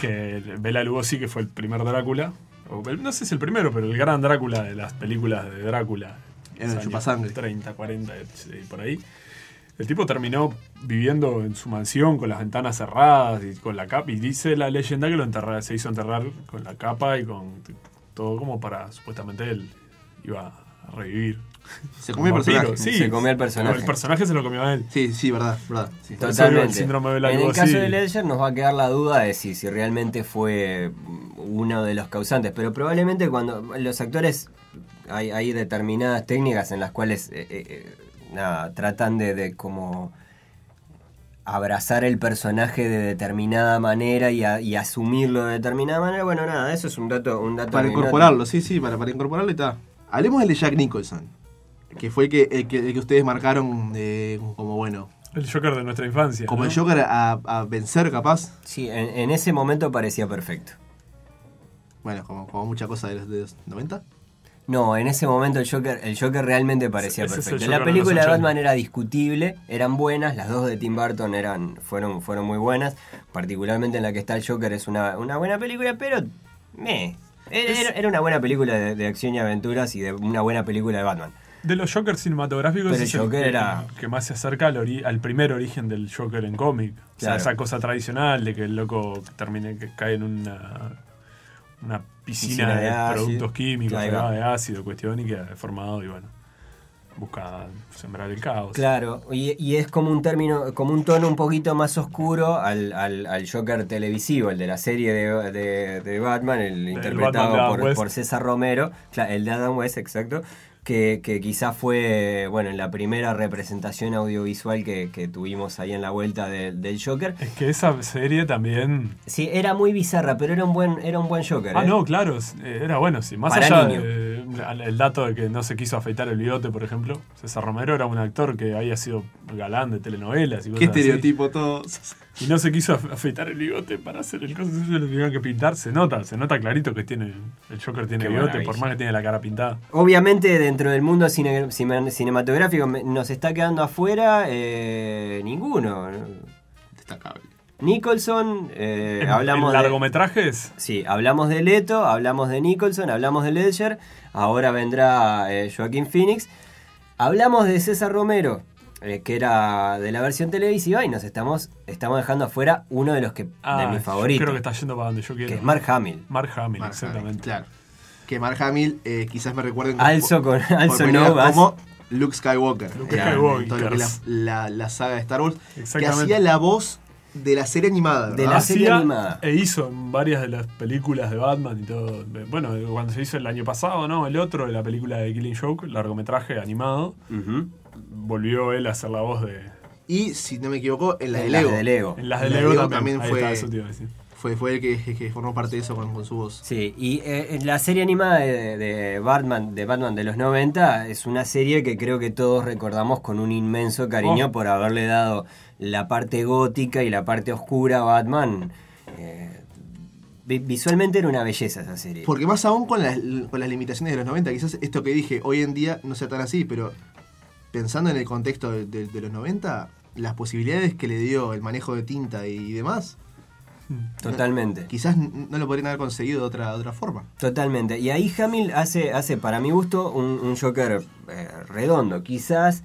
[SPEAKER 6] que Bela Lugosi, que fue el primer Drácula, o el- no sé si el primero, pero el gran Drácula de las películas de Drácula.
[SPEAKER 4] En el
[SPEAKER 6] años
[SPEAKER 4] chupasangre.
[SPEAKER 6] 30, 40, eh, por ahí. El tipo terminó viviendo en su mansión con las ventanas cerradas y con la capa. Y dice la leyenda que lo enterra- se hizo enterrar con la capa y con todo como para, supuestamente él iba a revivir.
[SPEAKER 4] Se comió el personaje.
[SPEAKER 6] Sí,
[SPEAKER 5] Se comió el personaje.
[SPEAKER 6] El personaje se lo comió a él.
[SPEAKER 4] Sí, sí, verdad, sí.
[SPEAKER 6] Digo, el
[SPEAKER 5] Totalmente.
[SPEAKER 6] síndrome de Bela
[SPEAKER 5] en el caso de Ledger nos va a quedar la duda de si, si realmente fue uno de los causantes, pero probablemente cuando los actores hay, hay determinadas técnicas en las cuales eh, eh, eh, nada, tratan de, de como abrazar el personaje de determinada manera y, a- y asumirlo de determinada manera. Bueno, nada, eso es un dato, un dato
[SPEAKER 4] Para
[SPEAKER 5] no-
[SPEAKER 4] incorporarlo, sí, sí, para, para incorporarlo y está. Hablemos del de Jack Nicholson, que fue el que, el que, el que ustedes marcaron eh, como bueno,
[SPEAKER 6] El Joker de nuestra infancia.
[SPEAKER 4] como
[SPEAKER 6] ¿no?
[SPEAKER 4] el Joker a, a vencer capaz.
[SPEAKER 5] Sí, en, en ese momento parecía perfecto.
[SPEAKER 4] Bueno, como, como mucha cosa de los, de los 90.
[SPEAKER 5] No, en ese momento el Joker, el Joker realmente parecía
[SPEAKER 6] Ese
[SPEAKER 5] perfecto. La película de
[SPEAKER 6] 80.
[SPEAKER 5] Batman era discutible, eran buenas, las dos de Tim Burton eran, fueron, fueron muy buenas, particularmente en la que está el Joker es una, una buena película, pero me era, una buena película de, de acción y aventuras y de una buena película de Batman.
[SPEAKER 6] De los Jokers cinematográficos
[SPEAKER 5] Pero
[SPEAKER 6] es
[SPEAKER 5] el Joker
[SPEAKER 6] que,
[SPEAKER 5] era-
[SPEAKER 6] que más se acerca al, ori- al primer origen del Joker en cómic. O sea, esa cosa tradicional de que el loco termine que cae en una, una piscina,
[SPEAKER 5] Piscina de
[SPEAKER 6] productos químicos, de ácido, cuestión, y queda deformado y bueno, busca sembrar el caos.
[SPEAKER 5] Claro, y, y es como un término, como un tono un poquito más oscuro al, al- al Joker televisivo, el de la serie de, de- de Batman, el interpretado
[SPEAKER 6] Batman
[SPEAKER 5] por, por César Romero, el de Adam West, exacto. Que, que quizás fue, bueno, en la primera representación audiovisual que, que tuvimos ahí en la vuelta de- del Joker.
[SPEAKER 6] Es que esa serie también.
[SPEAKER 5] Sí, era muy bizarra, pero era un buen, era un buen Joker.
[SPEAKER 6] Ah,
[SPEAKER 5] ¿eh?
[SPEAKER 6] no, claro, eh, era bueno, sí. Más
[SPEAKER 5] Para
[SPEAKER 6] allá
[SPEAKER 5] niño.
[SPEAKER 6] de- el dato de que no se quiso afeitar el bigote, por ejemplo. César Romero era un actor que había sido galán de telenovelas y cosas
[SPEAKER 4] Qué
[SPEAKER 6] así.
[SPEAKER 4] estereotipo todo.
[SPEAKER 6] Y no se quiso af- afeitar el bigote para hacer el coso, eso lo tuvieron que pintar. Se nota, se nota clarito que tiene el Joker tiene
[SPEAKER 5] Qué
[SPEAKER 6] bigote, por más que tiene la cara pintada.
[SPEAKER 5] Obviamente dentro del mundo cine- cine- cinematográfico nos está quedando afuera eh, ninguno.
[SPEAKER 4] Destacable.
[SPEAKER 5] Nicholson, eh,
[SPEAKER 6] En-
[SPEAKER 5] hablamos
[SPEAKER 6] en
[SPEAKER 5] de...
[SPEAKER 6] largometrajes,
[SPEAKER 5] Sí, hablamos de Leto, hablamos de Nicholson, hablamos de Ledger, ahora vendrá eh, Joaquín Phoenix. Hablamos de César Romero, eh, que era de la versión televisiva, y nos estamos, estamos dejando afuera uno de los que
[SPEAKER 6] ah,
[SPEAKER 5] de mis favoritos,
[SPEAKER 6] creo que está yendo para donde yo quiero.
[SPEAKER 5] que es Mark Hamill.
[SPEAKER 6] Mark Hamill,
[SPEAKER 4] Mark
[SPEAKER 6] exactamente.
[SPEAKER 4] Hamill, claro. Que Mark Hamill eh, quizás me recuerden
[SPEAKER 5] Also con Also
[SPEAKER 4] como Luke Skywalker.
[SPEAKER 6] Luke Skywalker.
[SPEAKER 4] en todo lo que es la, la- la saga de Star Wars. Que hacía la voz de la serie animada.
[SPEAKER 5] De la serie
[SPEAKER 6] Hacía
[SPEAKER 5] animada.
[SPEAKER 6] E hizo en varias de las películas de Batman y todo. Bueno, cuando se hizo el año pasado, ¿no? El otro, la película de Killing Joke, largometraje animado,
[SPEAKER 5] Ujú.
[SPEAKER 6] Volvió él a hacer la voz de.
[SPEAKER 4] Y si no me equivoco, en la de
[SPEAKER 5] En las
[SPEAKER 4] Lego.
[SPEAKER 5] de Lego.
[SPEAKER 6] En las de Lego,
[SPEAKER 4] Lego
[SPEAKER 6] también.
[SPEAKER 4] fue-
[SPEAKER 6] está.
[SPEAKER 4] Fue, fue el que, que formó parte de eso con, con su voz.
[SPEAKER 5] Sí, y eh, en la serie animada de, de Batman, de Batman de los 90 es una serie que creo que todos recordamos con un inmenso cariño
[SPEAKER 6] Oh.
[SPEAKER 5] por haberle dado la parte gótica y la parte oscura a Batman. Eh, vi- visualmente era una belleza esa serie.
[SPEAKER 4] Porque más aún con las, con las limitaciones de los 90, quizás esto que dije hoy en día no sea tan así, pero pensando en el contexto de, de- de los 90, las posibilidades que le dio el manejo de tinta y demás,
[SPEAKER 5] Totalmente.
[SPEAKER 4] quizás no lo podrían haber conseguido de otra, de otra forma.
[SPEAKER 5] Totalmente. Y ahí Hamill hace, hace para mi gusto, un, un Joker eh, redondo. Quizás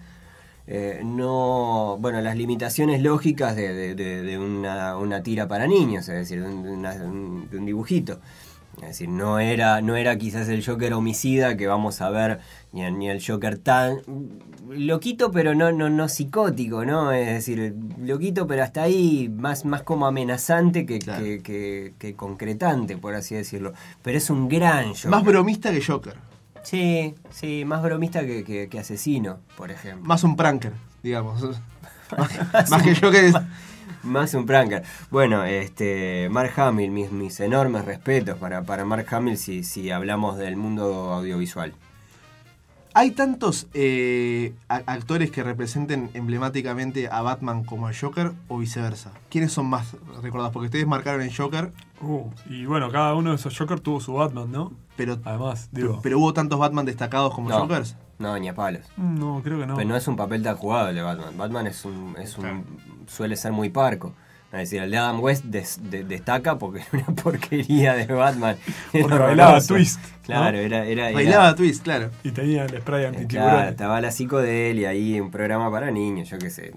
[SPEAKER 5] eh, no. Bueno, las limitaciones lógicas de, de- de- de una, una tira para niños, es decir, de un, de una- un- de un dibujito. Es decir, no era, no era quizás el Joker homicida que vamos a ver, ni, el- ni el Joker tan loquito, pero no, no, no psicótico, ¿no? Es decir, loquito, pero hasta ahí más, más como amenazante que,
[SPEAKER 4] Claro.
[SPEAKER 5] que, que- que concretante, por así decirlo. Pero es un gran Joker.
[SPEAKER 4] Más bromista que Joker,
[SPEAKER 5] Sí, sí, más bromista que, asesino, por ejemplo.
[SPEAKER 4] más un pranker, digamos. más, más que Joker.
[SPEAKER 5] Más un pranker. Bueno, este Mark Hamill, mis, mis enormes respetos para, para Mark Hamill si, si hablamos del mundo audiovisual.
[SPEAKER 4] ¿Hay tantos eh, actores que representen emblemáticamente a Batman como a Joker o viceversa? ¿Quiénes son más recordados? Porque ustedes marcaron en Joker,
[SPEAKER 6] Uh, y bueno, cada uno de esos Joker tuvo su Batman, ¿no?
[SPEAKER 4] pero,
[SPEAKER 6] Además, digo.
[SPEAKER 4] pero hubo tantos Batman destacados como
[SPEAKER 5] No,
[SPEAKER 4] Jokers.
[SPEAKER 5] No, ni a palos.
[SPEAKER 6] No, creo que no.
[SPEAKER 5] Pero no es un papel tan jugado el de Batman. Batman es un, es un
[SPEAKER 4] Claro.
[SPEAKER 5] suele ser muy parco. Es decir, el de Adam West des- de- destaca porque era una porquería de Batman. Era
[SPEAKER 6] Porque bailaba
[SPEAKER 5] horroroso.
[SPEAKER 6] twist, ¿no?
[SPEAKER 5] Claro, era, era, era-
[SPEAKER 4] Bailaba Twist, claro.
[SPEAKER 6] Y tenía el spray
[SPEAKER 5] Eh,
[SPEAKER 6] antitiburón.
[SPEAKER 5] Claro, estaba la psicodelia ahí, un programa para niños, yo qué sé.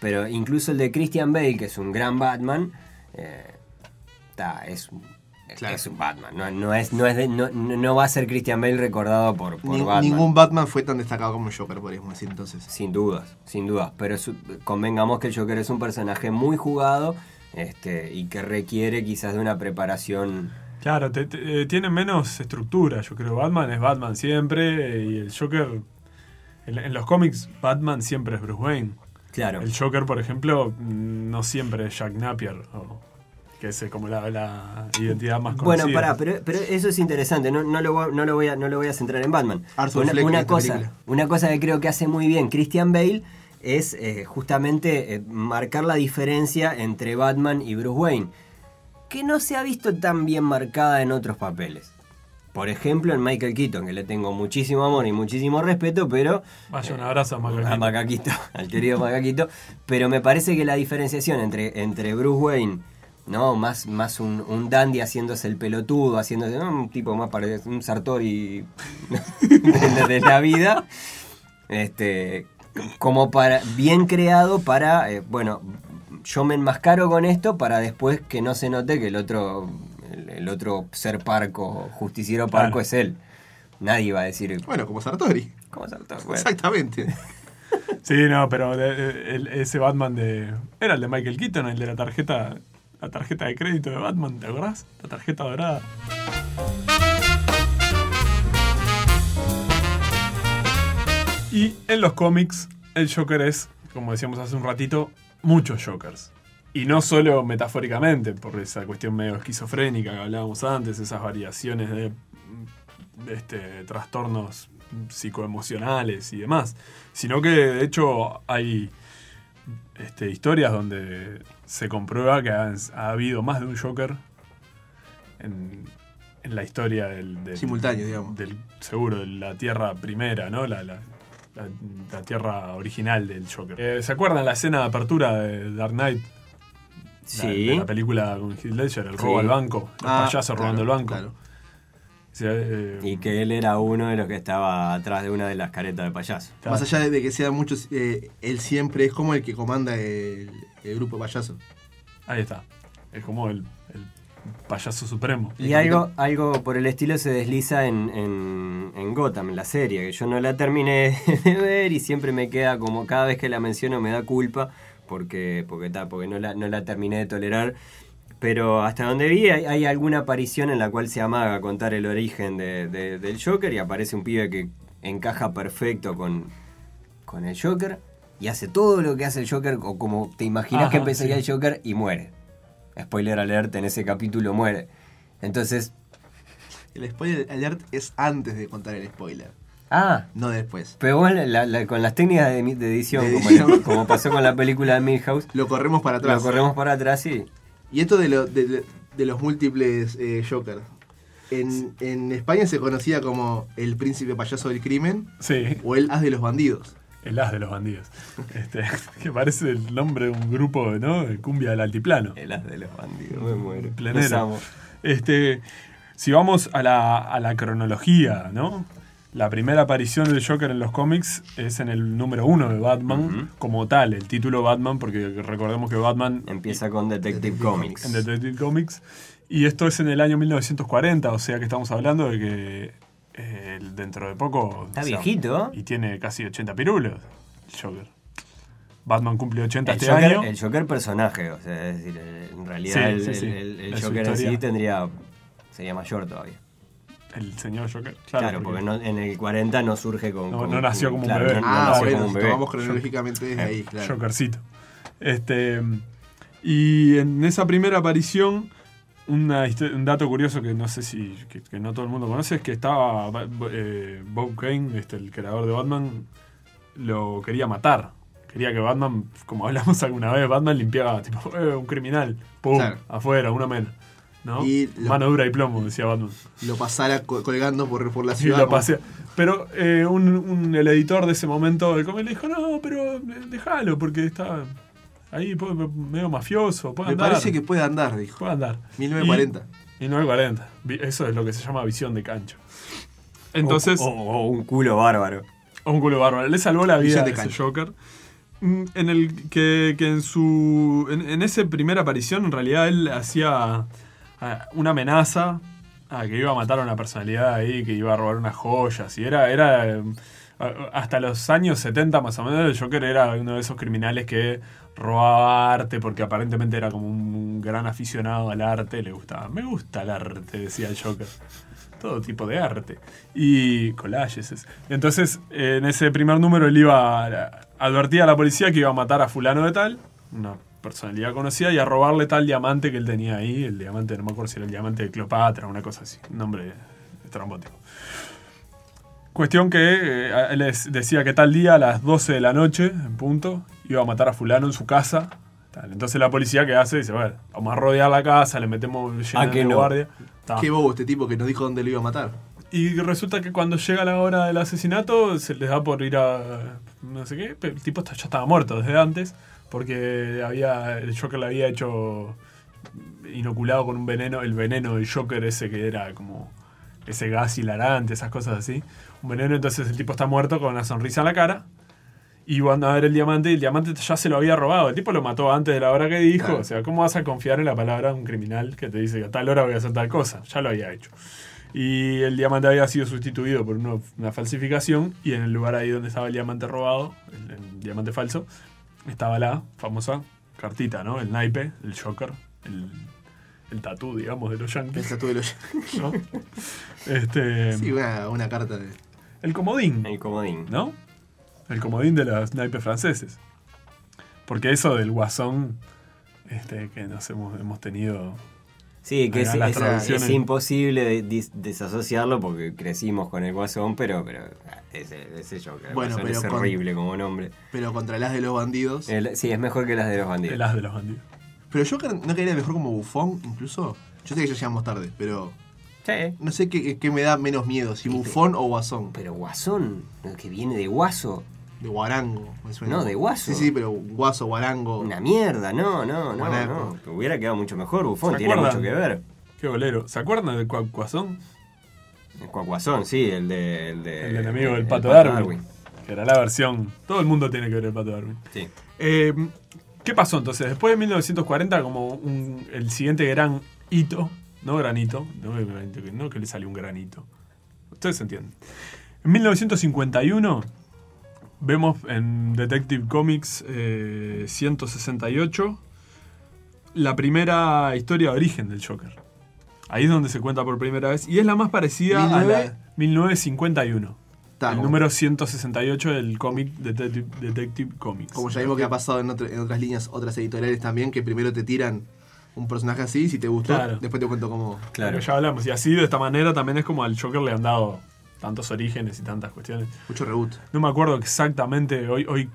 [SPEAKER 5] Pero incluso el de Christian Bale, que es un gran Batman, eh, ta, es, un-
[SPEAKER 4] Claro.
[SPEAKER 5] es un Batman. No, no es, no, es de- no, va a ser Christian Bale recordado por, por
[SPEAKER 4] Ni-
[SPEAKER 5] Batman.
[SPEAKER 4] Ningún Batman fue tan destacado como Joker, podríamos decir entonces.
[SPEAKER 5] Sin dudas, sin dudas. Pero su- convengamos que el Joker es un personaje muy jugado este, y que requiere quizás de una preparación.
[SPEAKER 6] Claro, te- te- eh, tiene menos estructura, yo creo. Batman es Batman siempre eh, y el Joker... En, en los cómics, Batman siempre es Bruce Wayne.
[SPEAKER 5] Claro.
[SPEAKER 6] El Joker, por ejemplo, mm, no siempre es Jack Napier, o- que es eh, como la, la identidad más conocida.
[SPEAKER 5] Bueno, pará, pero, pero eso es interesante, no, no, lo, voy, no, lo voy a, no lo voy a centrar en Batman.
[SPEAKER 4] Arthur
[SPEAKER 5] una,
[SPEAKER 4] Fleck
[SPEAKER 5] una cosa,
[SPEAKER 4] película.
[SPEAKER 5] una cosa que creo que hace muy bien Christian Bale es eh, justamente eh, marcar la diferencia entre Batman y Bruce Wayne, que no se ha visto tan bien marcada en otros papeles. Por ejemplo, en Michael Keaton, que le tengo muchísimo amor y muchísimo respeto, pero
[SPEAKER 6] Vaya un abrazo a Macaquito.
[SPEAKER 5] a Macaquito, al querido Macaquito. Pero me parece que la diferenciación entre, entre Bruce Wayne, ¿no? Más, más un, un dandy haciéndose el pelotudo, haciéndose ¿no? un tipo más parecido, un Sartori de, de la vida. Este. Como para. bien creado para. eh, bueno, yo me enmascaro con esto para después que no se note que el otro. El, el otro ser parco, justiciero parco
[SPEAKER 6] Claro.
[SPEAKER 5] es él. Nadie va a decir.
[SPEAKER 4] Bueno, como Sartori.
[SPEAKER 5] ¿Cómo Sartori? Bueno.
[SPEAKER 4] Exactamente.
[SPEAKER 6] Sí, no, pero de- de- el- ese Batman de... Era el de Michael Keaton, el de la tarjeta... La tarjeta de crédito de Batman, ¿te acordás? La tarjeta dorada. Y en los cómics, el Joker es, como decíamos hace un ratito, muchos Jokers. Y no solo metafóricamente, por esa cuestión medio esquizofrénica que hablábamos antes, esas variaciones de, de este, trastornos psicoemocionales y demás, sino que de hecho hay este, historias donde se comprueba que ha habido más de un Joker en, en la historia del, del-
[SPEAKER 4] Simultáneo, digamos.
[SPEAKER 6] del seguro de la Tierra primera, ¿no? La, la- la- la Tierra original del Joker. Eh, ¿Se acuerdan la escena de apertura de Dark Knight? La-
[SPEAKER 5] Sí.
[SPEAKER 6] de la película con Heath Ledger, el
[SPEAKER 5] Sí.
[SPEAKER 6] robo al banco, los
[SPEAKER 4] Ah,
[SPEAKER 6] payasos
[SPEAKER 4] claro,
[SPEAKER 6] robando el banco.
[SPEAKER 4] claro.
[SPEAKER 6] Sea, eh,
[SPEAKER 5] Y que él era uno de los que estaba atrás de una de las caretas de payaso.
[SPEAKER 4] Más allá de que sean muchos, eh, él siempre es como el que comanda el, el grupo payaso.
[SPEAKER 6] Ahí está. Es como el, el payaso supremo.
[SPEAKER 5] Y algo, algo por el estilo se desliza en, en, en Gotham, en la serie, que yo no la terminé de ver y siempre me queda como cada vez que la menciono me da culpa porque, porque, ta, porque no, la, no la terminé de tolerar. Pero hasta donde vi hay, hay alguna aparición en la cual se amaga a contar el origen de- de- del Joker y aparece un pibe que encaja perfecto con, con el Joker y hace todo lo que hace el Joker o como te imaginas que empezaría
[SPEAKER 6] sí.
[SPEAKER 5] el Joker y muere. Spoiler alert, en ese capítulo muere. Entonces,
[SPEAKER 4] El spoiler alert es antes de contar el spoiler,
[SPEAKER 5] ah,
[SPEAKER 4] no después.
[SPEAKER 5] pero bueno, la- la- con las técnicas de, de edición,
[SPEAKER 4] De
[SPEAKER 5] como,
[SPEAKER 4] edición.
[SPEAKER 5] como pasó con la película de Milhouse,
[SPEAKER 4] Lo corremos para atrás.
[SPEAKER 5] lo corremos para atrás y...
[SPEAKER 4] Y esto de, lo- de- los múltiples eh, Joker. En, en España se conocía como el príncipe payaso del crimen
[SPEAKER 6] Sí,
[SPEAKER 4] o el as de los bandidos.
[SPEAKER 6] el as de los bandidos. Este, que parece el nombre de un grupo, ¿no? De cumbia del altiplano.
[SPEAKER 5] El as de los bandidos, me muero. Amo.
[SPEAKER 6] Este, si vamos a la, a la cronología, ¿no? La primera aparición del Joker en los cómics es en el número uno de Batman, como tal, el título Batman, porque recordemos que Batman
[SPEAKER 5] Empieza con Detective,
[SPEAKER 4] Detective
[SPEAKER 5] Comics.
[SPEAKER 6] en Detective Comics, y esto es en el año 1940, o sea que estamos hablando de que eh, dentro de poco...
[SPEAKER 5] Está
[SPEAKER 6] o sea,
[SPEAKER 5] viejito.
[SPEAKER 6] Y tiene casi 80 pirulos, el Joker. Batman cumple 80
[SPEAKER 5] El
[SPEAKER 6] este
[SPEAKER 5] Joker,
[SPEAKER 6] año.
[SPEAKER 5] el Joker personaje, o sea, es decir, en realidad
[SPEAKER 6] Sí,
[SPEAKER 5] el,
[SPEAKER 6] sí, sí.
[SPEAKER 5] el- Joker en sí tendría, sería mayor todavía.
[SPEAKER 6] El señor Joker. Claro,
[SPEAKER 5] Claro, porque no- en el 40 no surge con...
[SPEAKER 6] No-
[SPEAKER 5] con-
[SPEAKER 6] no nació como un
[SPEAKER 5] claro,
[SPEAKER 6] bebé.
[SPEAKER 5] no-
[SPEAKER 4] ah,
[SPEAKER 5] nació
[SPEAKER 4] bueno,
[SPEAKER 5] como un
[SPEAKER 4] si
[SPEAKER 5] bebé.
[SPEAKER 4] tomamos cronológicamente desde ahí, claro.
[SPEAKER 6] Jokercito. Este, y en esa primera aparición, una un dato curioso que no sé si que, que no todo el mundo conoce es que estaba Ba- eh, Bob Kane, este, el creador de Batman, lo quería matar. Quería que Batman, como hablamos alguna vez, Batman limpiaba, tipo, "Eh, un criminal, pum,
[SPEAKER 4] Claro.
[SPEAKER 6] afuera, uno menos. ¿No?
[SPEAKER 4] Y lo-
[SPEAKER 6] Mano dura y plomo, decía Batman.
[SPEAKER 4] Lo pasara co- colgando por, por la
[SPEAKER 6] Y
[SPEAKER 4] ciudad.
[SPEAKER 6] lo
[SPEAKER 4] como-
[SPEAKER 6] pasea. Pero eh, un, un- el editor de ese momento del cómic le dijo, no, pero eh, déjalo, porque está ahí medio mafioso, puede
[SPEAKER 4] Me
[SPEAKER 6] andar.
[SPEAKER 4] parece que puede andar, dijo.
[SPEAKER 6] puede andar.
[SPEAKER 4] 1940.
[SPEAKER 6] Y- 1940. Vi- Eso es lo que se llama visión de cancha. Entonces,
[SPEAKER 5] O, o- o un culo bárbaro.
[SPEAKER 6] un culo bárbaro. Le salvó la vida
[SPEAKER 4] Visión
[SPEAKER 6] a ese. Joker. Mm, En el que, que en su. En, en esa primera aparición, en realidad, él hacía una amenaza a que iba a matar a una personalidad ahí, que iba a robar unas joyas. Y era. era hasta los años 70 más o menos, el Joker era uno de esos criminales que robaba arte porque aparentemente era como un gran aficionado al arte, le gustaba. Me gusta el arte, decía el Joker todo tipo de arte. Y collages. es- Entonces, en ese primer número él iba a, advertía a la policía que iba a matar a fulano de tal, una personalidad conocida, y a robarle tal diamante que él tenía ahí, el diamante, no me acuerdo si era el diamante de Cleopatra, una cosa así, un nombre estrambótico. Cuestión que eh, él les decía que tal día a las 12 de la noche, en punto, iba a matar a fulano en su casa. Tal. Entonces la policía que hace dice, bueno, vamos a rodear la casa, le metemos llena
[SPEAKER 5] Ah, que
[SPEAKER 6] de
[SPEAKER 5] no.
[SPEAKER 6] guardia.
[SPEAKER 4] Qué bobo este tipo que nos dijo dónde lo iba a matar.
[SPEAKER 6] Y resulta que cuando llega la hora del asesinato, se les da por ir a. no sé qué. pero El tipo está- ya estaba muerto desde antes. Porque había. El Joker le había hecho. inoculado con un veneno. El veneno del Joker ese que era como. ese gas hilarante, esas cosas así. Un veneno, entonces el tipo está muerto con una sonrisa en la cara. Y van a ver el diamante y el diamante ya se lo había robado. El tipo lo mató antes de la hora que dijo.
[SPEAKER 4] Claro.
[SPEAKER 6] O sea, ¿cómo vas a confiar en la palabra de un criminal que te dice que a tal hora voy a hacer tal cosa? Ya lo había hecho. Y el diamante había sido sustituido por una, una falsificación. Y en el lugar ahí donde estaba el diamante robado, el, el diamante falso, estaba la famosa cartita, ¿no? El naipe, el Joker, el, el tatú, digamos, de los
[SPEAKER 4] El
[SPEAKER 6] yankees.
[SPEAKER 4] tatu de los-
[SPEAKER 6] ¿no? Este,
[SPEAKER 4] Sí, una, una carta de.
[SPEAKER 6] el comodín,
[SPEAKER 5] El comodín.
[SPEAKER 6] ¿no? el comodín de los naipes franceses. Porque eso del guasón, este, que nos hemos, hemos tenido
[SPEAKER 5] Sí, que es,
[SPEAKER 6] las
[SPEAKER 5] imposible de- dis- desasociarlo porque crecimos con el Guasón, pero, pero ese, ese Joker,
[SPEAKER 4] Bueno, pero
[SPEAKER 5] es
[SPEAKER 4] con-
[SPEAKER 5] horrible como nombre.
[SPEAKER 4] Pero contra las de los bandidos.
[SPEAKER 5] El- sí, es mejor que las de los bandidos.
[SPEAKER 6] el as de los bandidos.
[SPEAKER 4] Pero Joker no quería mejor como bufón, incluso. Yo sé que ya llegamos tarde, pero
[SPEAKER 5] Sí.
[SPEAKER 4] no sé qué, qué me da menos miedo, si bufón o guasón.
[SPEAKER 5] Pero Guasón, que viene de Guaso,
[SPEAKER 4] De guarango, me suena.
[SPEAKER 5] No, de guaso.
[SPEAKER 4] Sí, sí, pero guaso, guarango.
[SPEAKER 5] una mierda, no, no, no, no. Hubiera quedado mucho mejor, Bufón,
[SPEAKER 6] ¿Se
[SPEAKER 5] tiene
[SPEAKER 6] acuerdan?
[SPEAKER 5] mucho que ver.
[SPEAKER 6] Qué bolero. ¿Se acuerdan del Cuacuazón?
[SPEAKER 5] El Cuacuazón, sí, el de... El, de,
[SPEAKER 6] El enemigo del
[SPEAKER 5] el
[SPEAKER 6] pato Darwin, Que era la versión. Todo el mundo tiene que ver el pato Darwin.
[SPEAKER 5] Sí.
[SPEAKER 6] Eh, ¿Qué pasó entonces? Después de 1940, como un- el siguiente gran hito, no granito, no, no que le salió un granito. Ustedes entienden. En 1951 vemos en Detective Comics eh, 168 la primera historia de origen del Joker. Ahí es donde se cuenta por primera vez y es la más parecida a
[SPEAKER 4] 19?
[SPEAKER 6] la 1951.
[SPEAKER 4] Está,
[SPEAKER 6] el
[SPEAKER 4] como-
[SPEAKER 6] número 168 del cómic Detective, Detective Comics.
[SPEAKER 4] Como ya vimos que ha pasado en, otra- en otras líneas, otras editoriales también, que primero te tiran un personaje así, si te gustó,
[SPEAKER 6] Claro.
[SPEAKER 4] después te cuento cómo.
[SPEAKER 5] Claro.
[SPEAKER 6] Ya hablamos. Y así, de esta manera, también es como al Joker le han dado tantos orígenes y tantas cuestiones.
[SPEAKER 4] Mucho reboot.
[SPEAKER 6] No me acuerdo exactamente, hoy, hoy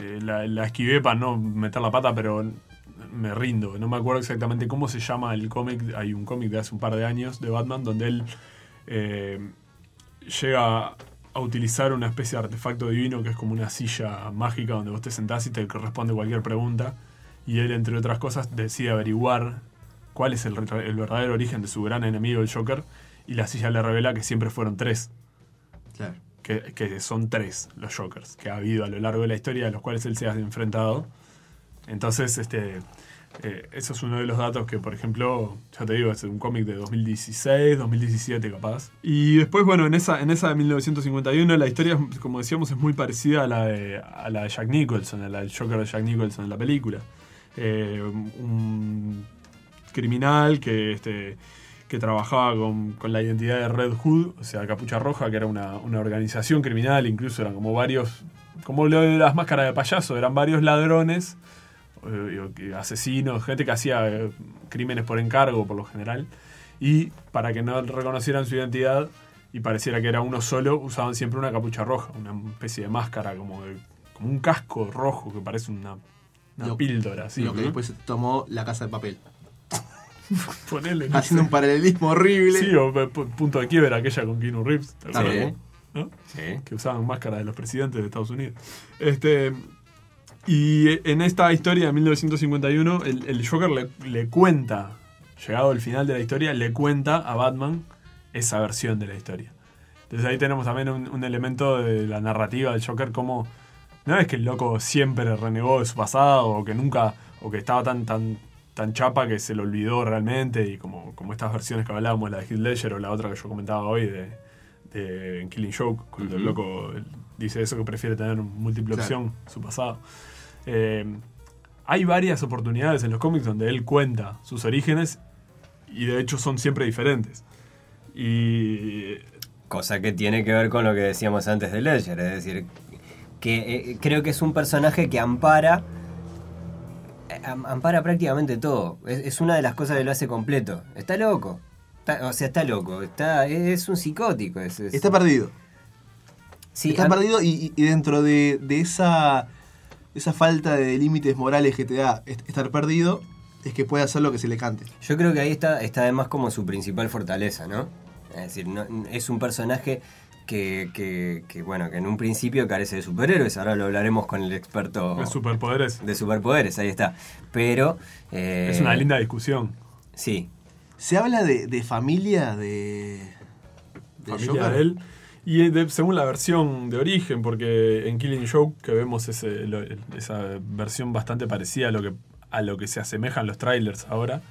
[SPEAKER 6] eh, la, la esquivé para no meter la pata, pero me rindo. No me acuerdo exactamente cómo se llama el cómic. Hay un cómic de hace un par de años de Batman donde él eh, llega a utilizar una especie de artefacto divino que es como una silla mágica donde vos te sentás y te responde cualquier pregunta. Y él, entre otras cosas, decide averiguar cuál es el, el verdadero origen de su gran enemigo, el Joker. Y la silla le revela que siempre fueron tres
[SPEAKER 4] Claro.
[SPEAKER 6] que, que son tres los Jokers que ha habido a lo largo de la historia, a los cuales él se ha enfrentado. Entonces, este, eh, eso es uno de los datos que, por ejemplo, ya te digo, es un cómic de 2016, 2017 capaz. Y después, bueno, en esa, en esa de 1951 la historia, como decíamos, es muy parecida a la de, a la de Jack Nicholson, a la del Joker de Jack Nicholson en la película. Eh, un criminal que, este, que trabajaba con, con la identidad de Red Hood, o sea, Capucha Roja, que era una, una organización criminal, incluso eran como varios, como lo de las máscaras de payaso, eran varios ladrones, eh, asesinos, gente que hacía eh, crímenes por encargo por lo general, y para que no reconocieran su identidad y pareciera que era uno solo, usaban siempre una capucha roja, una especie de máscara, como, de- como un casco rojo que parece una, una
[SPEAKER 4] Lo-
[SPEAKER 6] píldora, así.
[SPEAKER 4] lo que
[SPEAKER 6] ¿no?
[SPEAKER 4] después tomó la casa de papel.
[SPEAKER 6] Ponele, no
[SPEAKER 4] Haciendo
[SPEAKER 6] sé.
[SPEAKER 4] un paralelismo horrible.
[SPEAKER 6] Sí, o pu- punto de quiebra aquella con Keanu Reeves, ¿te acuerdas?
[SPEAKER 5] Sí.
[SPEAKER 6] ¿No?
[SPEAKER 5] Sí.
[SPEAKER 6] Que usaban máscaras de los presidentes de Estados Unidos. Este, y en esta historia de 1951, el, el Joker le, le cuenta, llegado al final de la historia, le cuenta a Batman esa versión de la historia. Entonces ahí tenemos también un, un elemento de la narrativa del Joker, como no es que el loco siempre renegó de su pasado, o que nunca, o que estaba tan, tan, tan chapa que se lo olvidó realmente, y como, como estas versiones que hablábamos, la de Heath Ledger o la otra que yo comentaba hoy de, de Killing Joke, cuando el loco dice eso que prefiere tener múltiple
[SPEAKER 4] Claro.
[SPEAKER 6] opción, su pasado. Eh, hay varias oportunidades en los cómics donde él cuenta sus orígenes y de hecho son siempre diferentes. Y
[SPEAKER 5] Cosa que tiene que ver con lo que decíamos antes de Ledger, es decir, que eh, creo que es un personaje que ampara am- ampara prácticamente todo. Es, es una de las cosas que lo hace completo. Está loco. Está- o sea, está loco. Está, es, es un psicótico. es- es-
[SPEAKER 4] Está perdido.
[SPEAKER 5] Sí,
[SPEAKER 4] está perdido y, y- dentro de, de esa, esa falta de límites morales que te da est- estar perdido, es que puede hacer lo que se le cante.
[SPEAKER 5] Yo creo que ahí está, está además como su principal fortaleza, ¿no? Es decir, no- es un personaje que, que- que, bueno, que en un principio carece de superhéroes, ahora lo hablaremos con el experto
[SPEAKER 6] de superpoderes
[SPEAKER 5] de superpoderes, ahí está. Pero... eh,
[SPEAKER 6] es una linda discusión.
[SPEAKER 5] Sí,
[SPEAKER 4] Se habla de, de familia de. de
[SPEAKER 6] familia
[SPEAKER 4] Joker.
[SPEAKER 6] de él. Y de- según la versión de origen, porque en Killing Joke que vemos ese- lo- esa versión bastante parecida a lo que a lo que se asemejan los trailers ahora,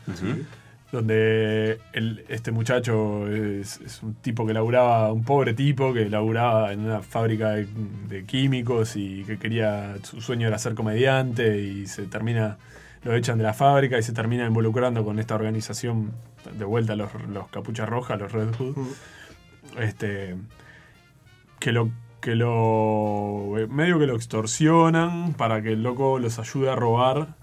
[SPEAKER 6] donde el- este muchacho es, es un tipo que laburaba, un pobre tipo que laburaba en una fábrica de, de químicos y que quería, su sueño era ser comediante y se termina, lo echan de la fábrica y se termina involucrando con esta organización, de vuelta los, los capuchas rojas, los Red Hood, este, que lo que lo. medio que lo extorsionan para que el loco los ayude a robar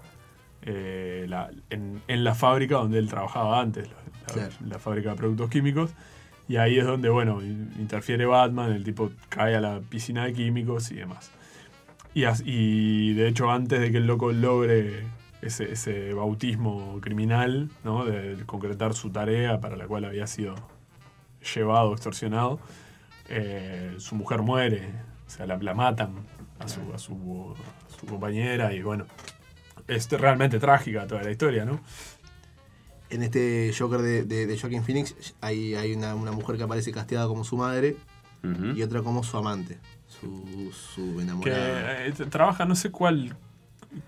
[SPEAKER 6] eh, la- en, en la fábrica donde él trabajaba antes, la,
[SPEAKER 4] Claro.
[SPEAKER 6] la fábrica de productos químicos. Y ahí es donde, bueno, in- interfiere Batman, el tipo cae a la piscina de químicos y demás. Y, as- y de hecho, antes de que el loco logre ese, ese bautismo criminal, ¿no? de concretar su tarea para la cual había sido llevado, extorsionado, eh, su mujer muere, o sea, la, la matan a su, a, su, a su compañera y bueno, es realmente trágica toda la historia, ¿no?
[SPEAKER 4] En este Joker de, de, de Joaquin Phoenix hay, hay una, una mujer que aparece casteada como su madre y otra como su amante, su, su
[SPEAKER 6] Que
[SPEAKER 4] enamorada.
[SPEAKER 6] eh, trabaja, no sé cuál...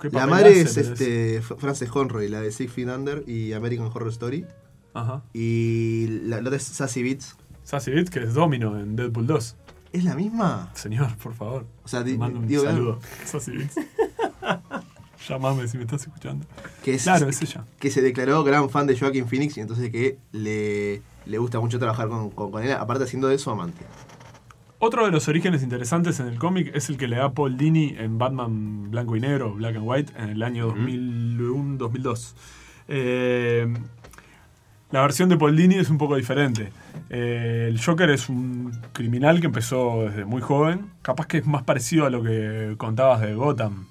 [SPEAKER 6] qué
[SPEAKER 4] La madre
[SPEAKER 6] hace,
[SPEAKER 4] es este, Frances Conroy, la de Six Feet Under y American Horror Story.
[SPEAKER 6] Ajá.
[SPEAKER 4] Y la, la otra es Sassy Beats.
[SPEAKER 6] Sassy Beats, que es Domino en Deadpool 2.
[SPEAKER 4] ¿Es la misma?
[SPEAKER 6] Señor, por favor.
[SPEAKER 4] O sea,
[SPEAKER 6] Te mando un
[SPEAKER 4] digo,
[SPEAKER 6] saludo. Sassy Beats. Llámame si me estás escuchando.
[SPEAKER 4] Que es,
[SPEAKER 6] Claro, es ella.
[SPEAKER 4] que se declaró gran fan de Joaquin Phoenix y entonces que le, le gusta mucho trabajar con, con- con él, aparte siendo de su amante.
[SPEAKER 6] Otro de los orígenes interesantes en el cómic es el que le da Paul Dini en Batman Blanco y Negro, Black and White, en el año 2001-2002. Eh, la versión de Paul Dini es un poco diferente. Eh, el Joker es un criminal que empezó desde muy joven. Capaz que es más parecido a lo que contabas de Gotham.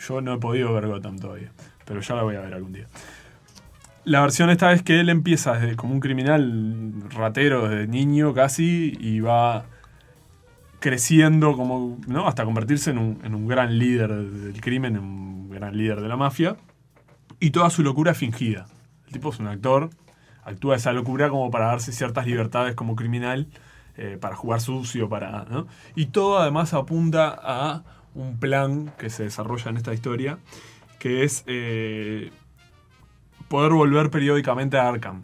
[SPEAKER 6] Yo no he podido ver Gotham todavía, pero ya la voy a ver algún día. La versión esta es que él empieza desde como un criminal ratero desde niño casi y va creciendo como, ¿no? Hasta convertirse en un, en un gran líder del crimen, en un gran líder de la mafia. Y toda su locura es fingida. El tipo es un actor, actúa esa locura como para darse ciertas libertades como criminal, eh, para jugar sucio, para, ¿no? Y todo además apunta a un plan que se desarrolla en esta historia, que es eh, poder volver periódicamente a Arkham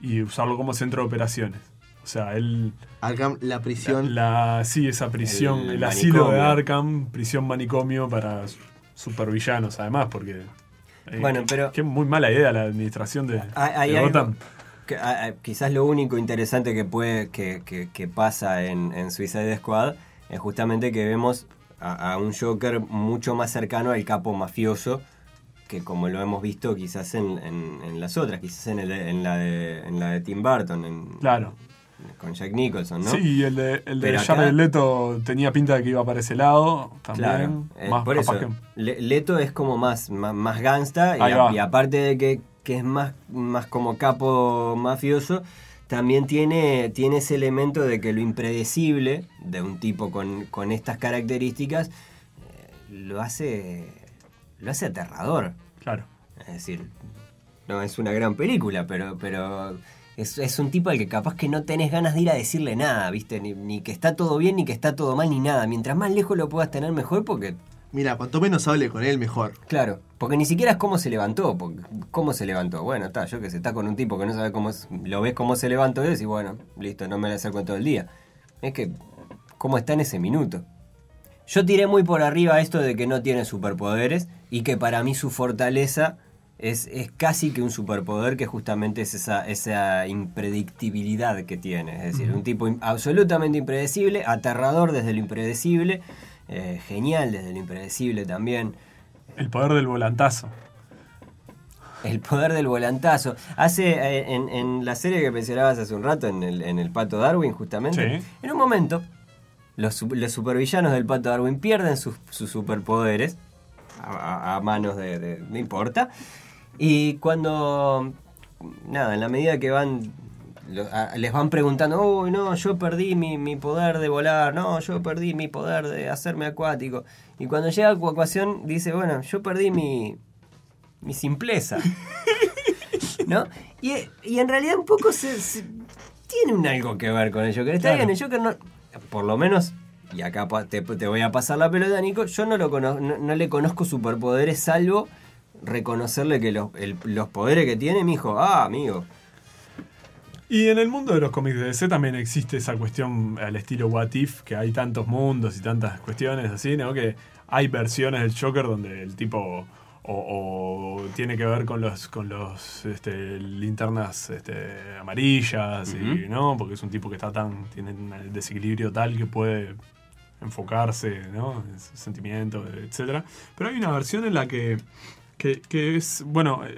[SPEAKER 6] y usarlo como centro de operaciones. O sea, él...
[SPEAKER 4] Arkham, la prisión.
[SPEAKER 6] La, sí, esa prisión,
[SPEAKER 5] El
[SPEAKER 6] el, asilo de. Arkham, prisión manicomio para supervillanos, además, porque. eh,
[SPEAKER 5] Bueno, pero-
[SPEAKER 6] Qué muy mala idea la administración de,
[SPEAKER 5] Hay- hay
[SPEAKER 6] de Gotham.
[SPEAKER 5] Quizás lo único interesante que puede que, que- que pasa en, en Suicide Squad es justamente que vemos a, a un Joker mucho más cercano al capo mafioso que como lo hemos visto quizás en, en- en las otras, quizás en, el- en la, de, en la de Tim Burton, en-
[SPEAKER 6] Claro.
[SPEAKER 5] con Jack Nicholson, ¿no?
[SPEAKER 6] Sí, el de, el de
[SPEAKER 5] acá-
[SPEAKER 6] Jared Leto tenía pinta de que iba para ese lado también.
[SPEAKER 5] Claro, eh,
[SPEAKER 6] más
[SPEAKER 5] por eso.
[SPEAKER 6] que-
[SPEAKER 5] Le- Leto es como más, más, más gangsta a- y aparte de que, que es más, más como capo mafioso, también tiene, tiene ese elemento de que lo impredecible de un tipo con, con estas características eh, lo hace lo hace aterrador.
[SPEAKER 6] Claro.
[SPEAKER 5] Es decir, no es una gran película, pero, pero es, es un tipo al que capaz que no tenés ganas de ir a decirle nada, ¿viste? Ni, ni que está todo bien, ni que está todo mal, ni nada. Mientras más lejos lo puedas tener, mejor, porque
[SPEAKER 4] Mira, cuanto menos hable con él, mejor.
[SPEAKER 5] Claro, porque ni siquiera es cómo se levantó. porque- ¿Cómo se levantó? Bueno, está, yo que sé, está con un tipo que no sabe cómo es, lo ves cómo se levantó y decís, bueno, listo, no me la acerco todo el día. Es que, ¿cómo está en ese minuto? Yo tiré muy por arriba esto de que no tiene superpoderes y que para mí su fortaleza es, es casi que un superpoder que justamente es esa, esa impredictibilidad que tiene. Es decir, un tipo absolutamente impredecible, aterrador desde lo impredecible, eh, genial desde lo impredecible también.
[SPEAKER 6] El poder del volantazo.
[SPEAKER 5] El poder del volantazo. Hace, eh, en, en la serie que mencionabas hace un rato, en el, en el Pato Darwin, justamente,
[SPEAKER 6] Sí.
[SPEAKER 5] en un momento, los, los supervillanos del Pato Darwin pierden sus, sus superpoderes a manos de, de- No importa. Y cuando. Nada, en la medida que van. Les van preguntando, uy, no, yo perdí mi, mi poder de volar, no, yo perdí mi poder de hacerme acuático. Y cuando llega a ecuación, dice, bueno, yo perdí mi, mi simpleza. ¿No? Y, y en realidad un poco se, se- tiene un algo que ver con el Joker. Está
[SPEAKER 6] Claro.
[SPEAKER 5] bien, el Joker no. Por lo menos, y acá te, te voy a pasar la pelota, Nico, yo no, lo cono- no, no le conozco superpoderes salvo reconocerle que los, el- los poderes que tiene, mi hijo, ah, amigo.
[SPEAKER 6] Y en el mundo de los cómics de DC también existe esa cuestión al estilo What If, que hay tantos mundos y tantas cuestiones así, ¿no? Que hay versiones del Joker donde el tipo o, o tiene que ver con los con los este, linternas este, amarillas, y, ¿no? Porque es un tipo que está tan tiene un desequilibrio tal que puede enfocarse, ¿no? En sus sentimientos, etc. Pero hay una versión en la que, que, que es, bueno, eh,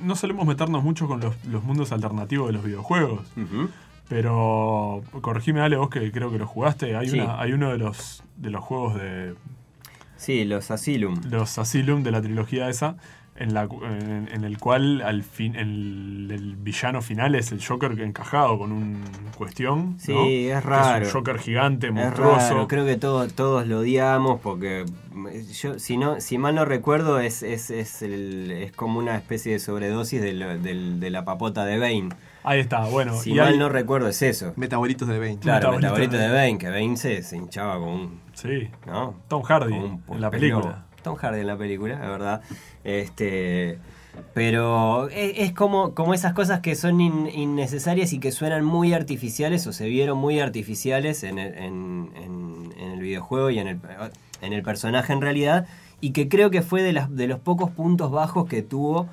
[SPEAKER 6] no solemos meternos mucho con los, los mundos alternativos de los videojuegos. Pero corregime, Ale, vos que creo que lo jugaste. Hay,
[SPEAKER 5] Sí.
[SPEAKER 6] una, hay uno de los, de los juegos de
[SPEAKER 5] Sí, los Asylum.
[SPEAKER 6] los Asylum de la trilogía esa, en, la, en, en el cual al fin el, el villano final es el Joker encajado con un cuestión.
[SPEAKER 5] Sí,
[SPEAKER 6] ¿no?
[SPEAKER 5] es raro.
[SPEAKER 6] un Joker gigante,
[SPEAKER 5] Es
[SPEAKER 6] monstruoso.
[SPEAKER 5] raro, creo que todos todos lo odiamos porque yo si no si mal no recuerdo es es, es, el- es como una especie de sobredosis de, lo- del- de la papota de Bane.
[SPEAKER 6] Ahí está, bueno.
[SPEAKER 5] si
[SPEAKER 6] y
[SPEAKER 5] mal
[SPEAKER 6] hay-
[SPEAKER 5] no recuerdo es eso.
[SPEAKER 4] Metabolitos de 20.
[SPEAKER 5] Claro,
[SPEAKER 6] Metabolito
[SPEAKER 5] metabolito
[SPEAKER 6] de
[SPEAKER 5] Bane, que Bane se, se hinchaba con un
[SPEAKER 6] Sí,
[SPEAKER 5] ¿no?
[SPEAKER 6] Tom Hardy
[SPEAKER 5] un
[SPEAKER 6] en la película.
[SPEAKER 5] Tom Hardy en la película, es verdad. Este, pero es, es como, como esas cosas que son in- innecesarias y que suenan muy artificiales o se vieron muy artificiales en el, en- en- en el videojuego y en el, en el personaje en realidad. Y que creo que fue de, las, de los pocos puntos bajos que tuvo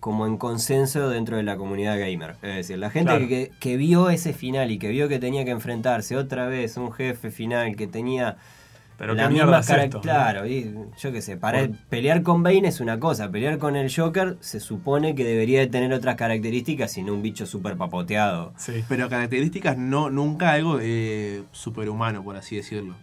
[SPEAKER 5] como en consenso dentro de la comunidad gamer. Es decir, la gente
[SPEAKER 6] Claro.
[SPEAKER 5] que, que vio ese final y que vio que tenía que enfrentarse otra vez a un jefe final que tenía
[SPEAKER 6] Pero
[SPEAKER 5] la
[SPEAKER 6] qué mierda
[SPEAKER 5] misma
[SPEAKER 6] es
[SPEAKER 5] cara-
[SPEAKER 6] esto, ¿no?
[SPEAKER 5] Claro, y yo qué sé, para pelear con Bane es una cosa, pelear con el Joker se supone que debería de tener otras características y no un bicho súper papoteado.
[SPEAKER 6] Sí.
[SPEAKER 4] Pero características no, nunca algo eh, superhumano, por así decirlo.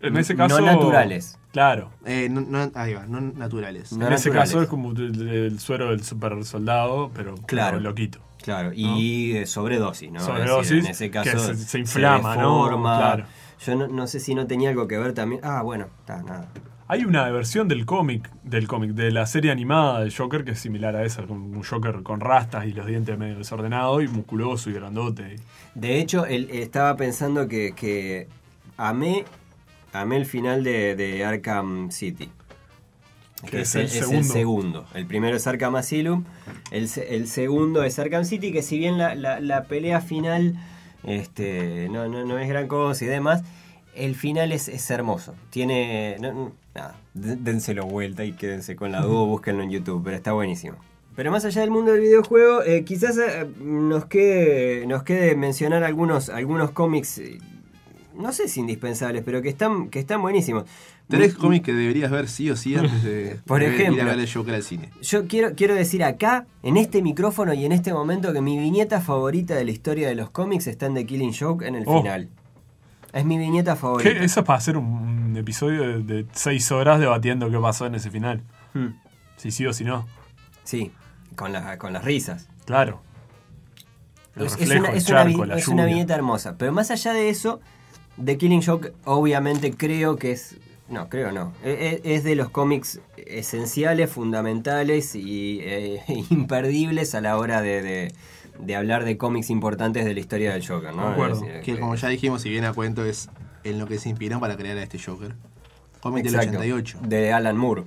[SPEAKER 6] En ese
[SPEAKER 5] No
[SPEAKER 6] caso.
[SPEAKER 5] naturales.
[SPEAKER 6] Claro.
[SPEAKER 4] Eh, no, no- ahí va, no naturales.
[SPEAKER 5] No
[SPEAKER 6] en ese caso es como el, el suero del super soldado, pero
[SPEAKER 5] Claro.
[SPEAKER 6] loquito.
[SPEAKER 5] Claro, y sobredosis, ¿no? Es
[SPEAKER 6] Sobredosis,
[SPEAKER 5] decir, en ese caso
[SPEAKER 6] que se- se inflama, ¿no?
[SPEAKER 5] deforma.
[SPEAKER 6] Claro.
[SPEAKER 5] Yo no, no sé si no tenía algo que ver también. Ah, bueno, está, nada.
[SPEAKER 6] Hay una versión del cómic, del cómic, de la serie animada del Joker que es similar a esa, un Joker con rastas y los dientes medio desordenados y musculoso y grandote.
[SPEAKER 5] De hecho, él, estaba pensando que, que amé, amé el final de, de Arkham City.
[SPEAKER 6] Que es
[SPEAKER 5] el,
[SPEAKER 6] el
[SPEAKER 5] es el
[SPEAKER 6] segundo.
[SPEAKER 5] El primero es Arkham Asylum. El, se- el segundo es Arkham City, que si bien la, la- la pelea final este, no, no, no es gran cosa y demás, el final es, es hermoso. Tiene. no- nada, dénselo vuelta y quédense con la duda, búsquenlo en YouTube, pero está buenísimo. Pero más allá del mundo del videojuego, eh, quizás eh, nos, quede, nos quede mencionar algunos, algunos cómics, eh, no sé si indispensables, pero que están, que están buenísimos.
[SPEAKER 4] Tres
[SPEAKER 5] Mi-
[SPEAKER 4] cómics que deberías ver sí o sí antes de
[SPEAKER 5] Por
[SPEAKER 4] de ir
[SPEAKER 5] ejemplo.
[SPEAKER 4] a ver el Joker al cine.
[SPEAKER 5] Yo quiero, quiero decir acá, en este micrófono y en este momento, que mi viñeta favorita de la historia de los cómics está en The Killing Joke en el
[SPEAKER 6] Oh.
[SPEAKER 5] final. Es mi viñeta favorita.
[SPEAKER 6] ¿Qué? Eso es para hacer un, episodio de, de seis horas debatiendo qué pasó en ese final.
[SPEAKER 5] Hmm,
[SPEAKER 6] Si sí o si no.
[SPEAKER 5] Sí, con, la- con las risas.
[SPEAKER 6] Claro. El
[SPEAKER 5] Es,
[SPEAKER 6] reflejo,
[SPEAKER 5] una,
[SPEAKER 6] el
[SPEAKER 5] es una
[SPEAKER 6] charco,
[SPEAKER 5] es una viñeta hermosa. Pero más allá de eso, The Killing Joke obviamente creo que es... No, creo no. E- e- Es de los cómics esenciales, fundamentales y eh, imperdibles a la hora de, de- de hablar de cómics importantes de la historia del Joker, ¿no?
[SPEAKER 6] Concuerdo.
[SPEAKER 5] Es decir,
[SPEAKER 4] Que como ya dijimos, si bien a cuento es en lo que se inspiró para crear a este Joker. Cómic del
[SPEAKER 5] Exacto,
[SPEAKER 4] 88.
[SPEAKER 5] De Alan Moore.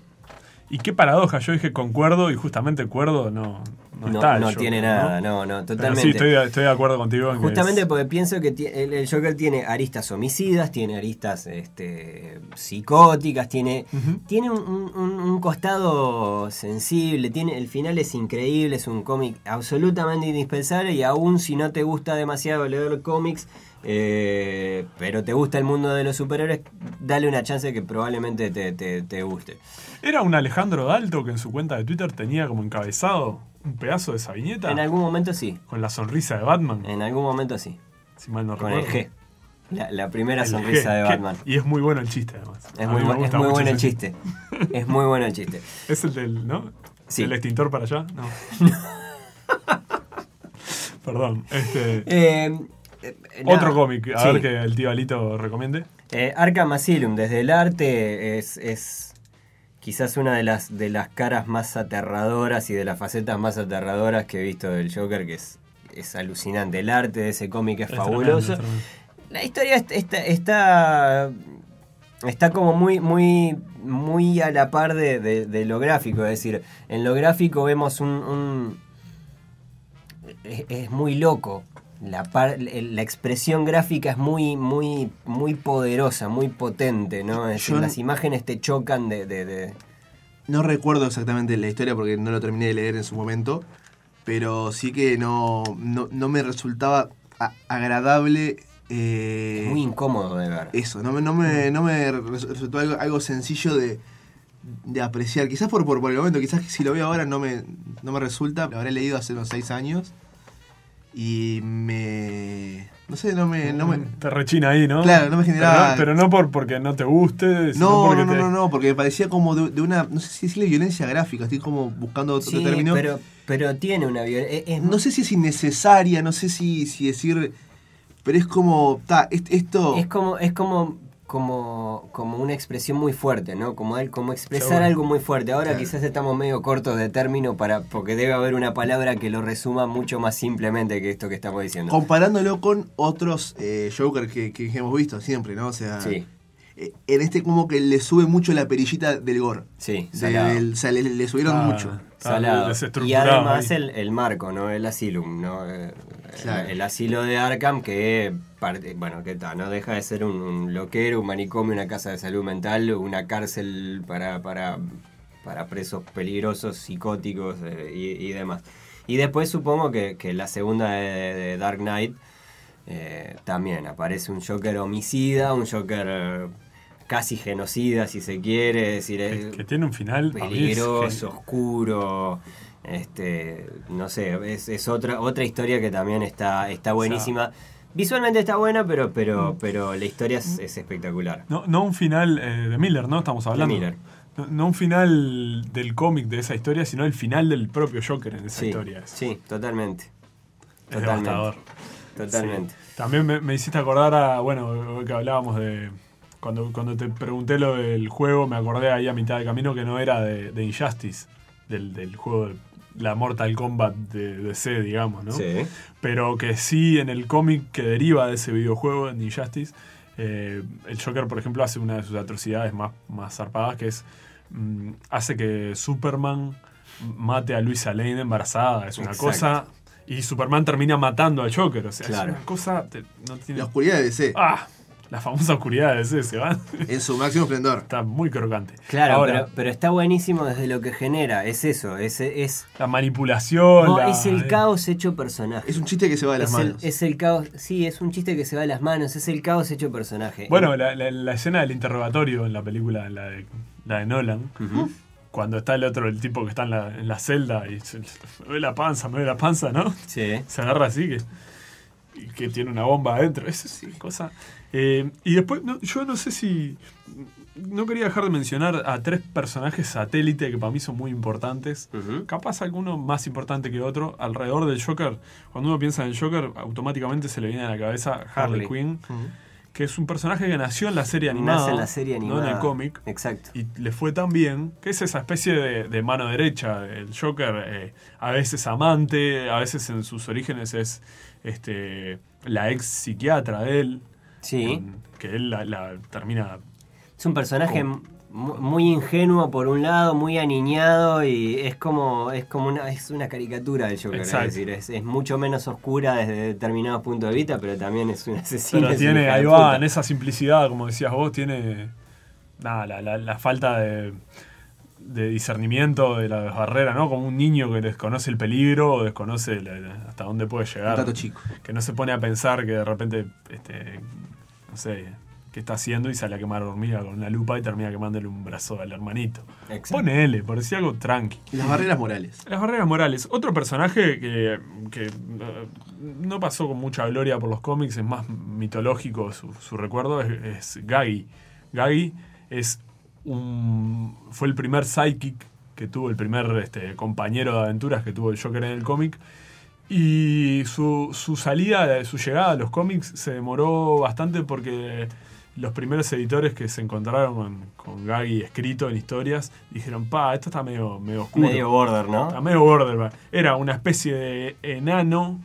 [SPEAKER 6] Y qué paradoja, yo dije concuerdo y justamente cuerdo no, no,
[SPEAKER 5] No,
[SPEAKER 6] está. el
[SPEAKER 5] no
[SPEAKER 6] Joker,
[SPEAKER 5] tiene nada, no, no,
[SPEAKER 6] Pero
[SPEAKER 5] totalmente.
[SPEAKER 6] sí, estoy, de- estoy de acuerdo contigo en que
[SPEAKER 5] Justamente
[SPEAKER 6] es-
[SPEAKER 5] porque pienso que el, el Joker tiene aristas homicidas, tiene aristas este, psicóticas, tiene, tiene un, un- un costado sensible, tiene, el final es increíble, es un cómic absolutamente indispensable y aún si no te gusta demasiado leer cómics, eh, pero te gusta el mundo de los superhéroes, dale una chance que probablemente te, te- te guste.
[SPEAKER 6] Era un Alejandro Dalto que en su cuenta de Twitter tenía como encabezado un pedazo de esa viñeta
[SPEAKER 5] En algún momento sí,
[SPEAKER 6] con la sonrisa de Batman,
[SPEAKER 5] en algún momento sí,
[SPEAKER 6] si mal no
[SPEAKER 5] con el
[SPEAKER 6] recuerdo.
[SPEAKER 5] G. La, la primera
[SPEAKER 6] El
[SPEAKER 5] sonrisa
[SPEAKER 6] G,
[SPEAKER 5] de
[SPEAKER 6] que-
[SPEAKER 5] Batman.
[SPEAKER 6] Y es muy bueno el chiste además.
[SPEAKER 5] Es muy, bu- es bueno el chiste. Es muy bueno el chiste.
[SPEAKER 6] Es el del, ¿no?
[SPEAKER 5] Sí.
[SPEAKER 6] ¿El extintor para allá? No. Perdón. Este,
[SPEAKER 5] Eh, eh,
[SPEAKER 6] otro cómic, a
[SPEAKER 5] sí.
[SPEAKER 6] ver que el tío Alito recomiende.
[SPEAKER 5] Eh, Arkham Asylum, desde el arte, es, es quizás una de las, de las caras más aterradoras y de las facetas más aterradoras que he visto del Joker, que es, es alucinante. El arte de ese cómic es,
[SPEAKER 6] Es
[SPEAKER 5] fabuloso.
[SPEAKER 6] tremendo, es tremendo.
[SPEAKER 5] La historia est- está, está, está como muy, muy, muy a la par de, de- de lo gráfico. Es decir, en lo gráfico vemos un... un- es, es muy loco. La, par- la expresión gráfica es muy, muy, muy poderosa, muy potente, ¿no? Es decir, las imágenes te chocan de... de- de-
[SPEAKER 4] No recuerdo exactamente la historia porque no lo terminé de leer en su momento, pero sí que no, no, no me resultaba agradable eh,
[SPEAKER 5] Muy incómodo de ver.
[SPEAKER 4] eso, no me, no me, no me res- resultó algo, algo sencillo de, de apreciar. Quizás por, por, por el momento, quizás si lo veo ahora no me, no me resulta. Lo habré leído hace unos seis años. Y me. No sé, no me. No me
[SPEAKER 6] Te rechina ahí, ¿no?
[SPEAKER 4] Claro, no me generaba-
[SPEAKER 6] Pero, pero no por, porque no te guste, sino
[SPEAKER 4] no,
[SPEAKER 6] porque
[SPEAKER 4] no, no,
[SPEAKER 6] te-
[SPEAKER 4] no, no, porque me parecía como de, de una. No sé si decirle violencia gráfica, estoy como buscando otro
[SPEAKER 5] Sí,
[SPEAKER 4] término.
[SPEAKER 5] pero, pero tiene una violencia.
[SPEAKER 4] No sé si es innecesaria, no sé si, si decir. Pero es como. Ta, est- esto.
[SPEAKER 5] Es como, es como, como, como una expresión muy fuerte, ¿no? Como, como expresar
[SPEAKER 6] Seguro.
[SPEAKER 5] algo muy fuerte. Ahora
[SPEAKER 4] Claro.
[SPEAKER 5] quizás estamos medio cortos de término para, porque debe haber una palabra que lo resuma mucho más simplemente que esto que estamos diciendo.
[SPEAKER 4] comparándolo con otros eh, Joker que, que hemos visto siempre, ¿no? O sea.
[SPEAKER 5] Sí.
[SPEAKER 4] Eh, En este como que le sube mucho la perillita del gore.
[SPEAKER 5] Sí,
[SPEAKER 4] De- o sea, le, le subieron
[SPEAKER 6] Ah,
[SPEAKER 4] mucho.
[SPEAKER 6] está
[SPEAKER 5] Salado. Y además el, el marco, ¿no? El asylum, ¿no? Eh,
[SPEAKER 4] Claro.
[SPEAKER 5] El, asilo de Arkham que, parte- bueno, que tal, no deja de ser un, un loquero, un manicomio, una casa de salud mental, una cárcel para, para, para presos peligrosos, psicóticos eh, y, y demás. Y después supongo que, que la segunda de, de Dark Knight eh, también aparece un Joker homicida, un Joker eh, casi genocida, si se quiere, es decir,
[SPEAKER 6] que,
[SPEAKER 5] es-
[SPEAKER 6] que tiene un final
[SPEAKER 5] peligroso, oscuro. Este, no sé, es, es otra otra historia que también está está buenísima. Visualmente está buena, pero
[SPEAKER 6] Mm.
[SPEAKER 5] pero pero la historia es, es espectacular.
[SPEAKER 6] No, no un final eh, de Miller, ¿no? Estamos hablando.
[SPEAKER 5] Miller.
[SPEAKER 6] No, no un final del cómic de esa historia, sino el final del propio Joker en esa
[SPEAKER 5] Sí,
[SPEAKER 6] historia.
[SPEAKER 5] Sí, totalmente.
[SPEAKER 6] es devastador.
[SPEAKER 5] Totalmente.
[SPEAKER 6] Sí. También me, me hiciste acordar a, bueno, que hablábamos de... Cuando, cuando te pregunté lo del juego, me acordé ahí a mitad de camino que no era de, de Injustice, del, del juego de la Mortal Kombat de DC, digamos, ¿no?
[SPEAKER 5] Sí.
[SPEAKER 6] pero que sí en el cómic que deriva de ese videojuego, en Injustice, eh, el Joker, por ejemplo, hace una de sus atrocidades más, más zarpadas, que es mm, hace que Superman mate a Luisa Lane embarazada. Es una
[SPEAKER 5] Exacto.
[SPEAKER 6] cosa... Y Superman termina matando al Joker. O sea,
[SPEAKER 5] Claro.
[SPEAKER 6] es una cosa... te- no tiene...
[SPEAKER 4] La oscuridad de DC.
[SPEAKER 6] ¡Ah! La famosa oscuridad de ese se va.
[SPEAKER 4] En su máximo esplendor.
[SPEAKER 6] Está muy crocante.
[SPEAKER 5] Claro,
[SPEAKER 6] Ahora,
[SPEAKER 5] pero, pero está buenísimo desde lo que genera, es eso, es, es,
[SPEAKER 6] la manipulación.
[SPEAKER 5] no,
[SPEAKER 6] la-
[SPEAKER 5] es el caos hecho personaje.
[SPEAKER 4] Es un chiste que se va de las
[SPEAKER 5] es el,
[SPEAKER 4] manos.
[SPEAKER 5] es el caos, sí, es un chiste que se va de las manos, es el caos hecho personaje.
[SPEAKER 6] Bueno, la, la- la escena del interrogatorio en la película, la de, la de Nolan, cuando está el otro, el tipo que está en la, en la celda y se, me ve la panza, me ve la panza, ¿no?
[SPEAKER 5] Sí.
[SPEAKER 6] Se agarra así que, y que tiene una bomba adentro. Eso sí, cosa. Eh, y después, no, yo no sé si. No quería dejar de mencionar a tres personajes satélite que para mí son muy importantes. Capaz alguno más importante que otro. Alrededor del Joker, cuando uno piensa en el Joker, automáticamente se le viene a la cabeza Harley,
[SPEAKER 5] Harley.
[SPEAKER 6] Quinn, que es un personaje que nació en la serie animada.
[SPEAKER 5] Nace en la serie animada.
[SPEAKER 6] No en el cómic
[SPEAKER 5] Exacto.
[SPEAKER 6] y le fue tan bien que es esa especie de, de mano derecha. El Joker, eh, a veces amante, a veces en sus orígenes es este la ex psiquiatra de él.
[SPEAKER 5] Sí.
[SPEAKER 6] que él la, la termina.
[SPEAKER 5] Es un personaje mu- muy ingenuo por un lado, muy aniñado y es como es como una es una caricatura del Joker,
[SPEAKER 6] Exacto.
[SPEAKER 5] es decir, es, es mucho menos oscura desde determinados puntos de vista, pero también es un asesino.
[SPEAKER 6] Pero
[SPEAKER 5] un
[SPEAKER 6] tiene, ahí va, en esa simplicidad, como decías vos, tiene. Nada, la, la- la falta de, de discernimiento de las barreras, ¿no? Como un niño que desconoce el peligro o desconoce la- la- hasta dónde puede
[SPEAKER 4] Un
[SPEAKER 6] llegar.
[SPEAKER 4] tato chico.
[SPEAKER 6] que no se pone a pensar que de repente, este, no sé, qué está haciendo y sale a quemar hormiga con una lupa y termina quemándole un brazo al hermanito.
[SPEAKER 5] Exacto.
[SPEAKER 6] Ponele, por decir algo tranqui.
[SPEAKER 4] Las barreras morales.
[SPEAKER 6] Las barreras morales. Otro personaje que, que, eh, no pasó con mucha gloria por los cómics, es más mitológico su, su recuerdo, es, es Gagi. Gagi es un, fue el primer sidekick que tuvo, el primer este, compañero de aventuras que tuvo el Joker en el cómic. Y su, su salida, su llegada a los cómics se demoró bastante porque los primeros editores que se encontraron con, con Gagi escrito en historias dijeron, pa, esto está medio, medio oscuro.
[SPEAKER 5] Medio border,
[SPEAKER 6] Está
[SPEAKER 5] ¿no?
[SPEAKER 6] medio borderline. Era una especie de enano,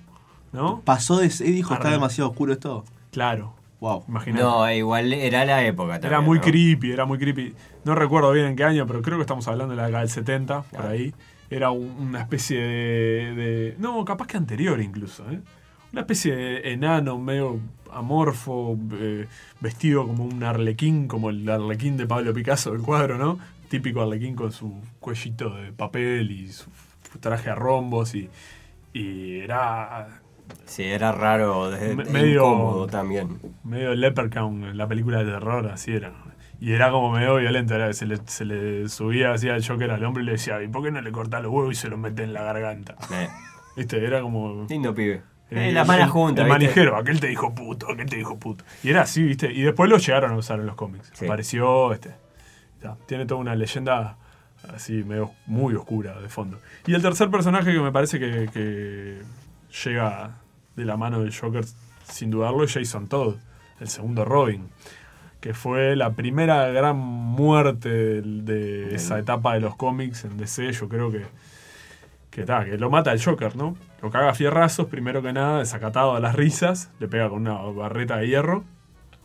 [SPEAKER 6] ¿no?
[SPEAKER 4] Pasó de. Dijo, está demasiado oscuro esto.
[SPEAKER 6] Claro,
[SPEAKER 4] Wow.
[SPEAKER 6] imagínate.
[SPEAKER 5] No, igual era la época también.
[SPEAKER 6] era muy
[SPEAKER 5] ¿no?
[SPEAKER 6] creepy, era muy creepy. No recuerdo bien en qué año, pero creo que estamos hablando de la década del 70, por ahí. Era un- una especie de, de- No, capaz que anterior incluso, ¿eh? Una especie de enano medio amorfo, eh, vestido como un arlequín, como el arlequín de Pablo Picasso del cuadro, ¿no? Típico arlequín con su cuellito de papel y su traje a rombos y, y era
[SPEAKER 5] Sí, era raro, de,
[SPEAKER 6] Me-
[SPEAKER 5] de
[SPEAKER 6] medio-
[SPEAKER 5] incómodo también.
[SPEAKER 6] Medio Leprechaun en la película de terror, así era. Y era como medio violento, era que se le, se le subía así al Joker al hombre y le decía, ¿y por qué no le cortás los huevos y se los mete en la garganta?
[SPEAKER 5] Eh,
[SPEAKER 6] ¿Viste? Era como...
[SPEAKER 5] lindo pibe.
[SPEAKER 6] eh,
[SPEAKER 5] la mala
[SPEAKER 6] el-
[SPEAKER 5] junta,
[SPEAKER 6] El manijero, aquel te dijo puto, aquel te dijo puto. Y era así, ¿viste? Y después lo llegaron a usar en los cómics.
[SPEAKER 5] Sí.
[SPEAKER 6] Apareció, este. ya, tiene toda una leyenda así, medio muy oscura de fondo. Y el tercer personaje que me parece que, que llega de la mano del Joker, sin dudarlo, es Jason Todd, el segundo Robin. Que fue la primera gran muerte de esa etapa de los cómics en DC. Yo creo que, que, ta, que lo mata el Joker, ¿no? Lo caga a fierrazos, primero que nada, desacatado a las risas, le pega con una barreta de hierro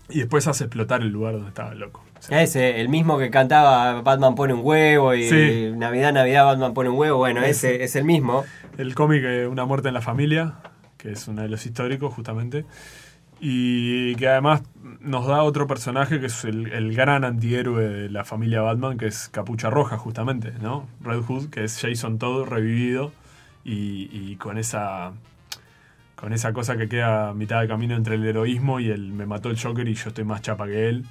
[SPEAKER 6] y después hace explotar el lugar donde estaba el loco. O sea,
[SPEAKER 5] Ese, el mismo que cantaba Batman pone un huevo y
[SPEAKER 6] Sí.
[SPEAKER 5] Navidad, Navidad, Batman pone un huevo. Bueno, ese es el mismo.
[SPEAKER 6] el cómic eh, Una muerte en la familia, que es uno de los históricos justamente, y que además nos da otro personaje que es el, el gran antihéroe de la familia Batman, que es Capucha Roja justamente, ¿no? Red Hood, que es Jason Todd revivido y, y con esa con esa cosa que queda a mitad de camino entre el heroísmo y el me mató el Joker y yo estoy más chapa que él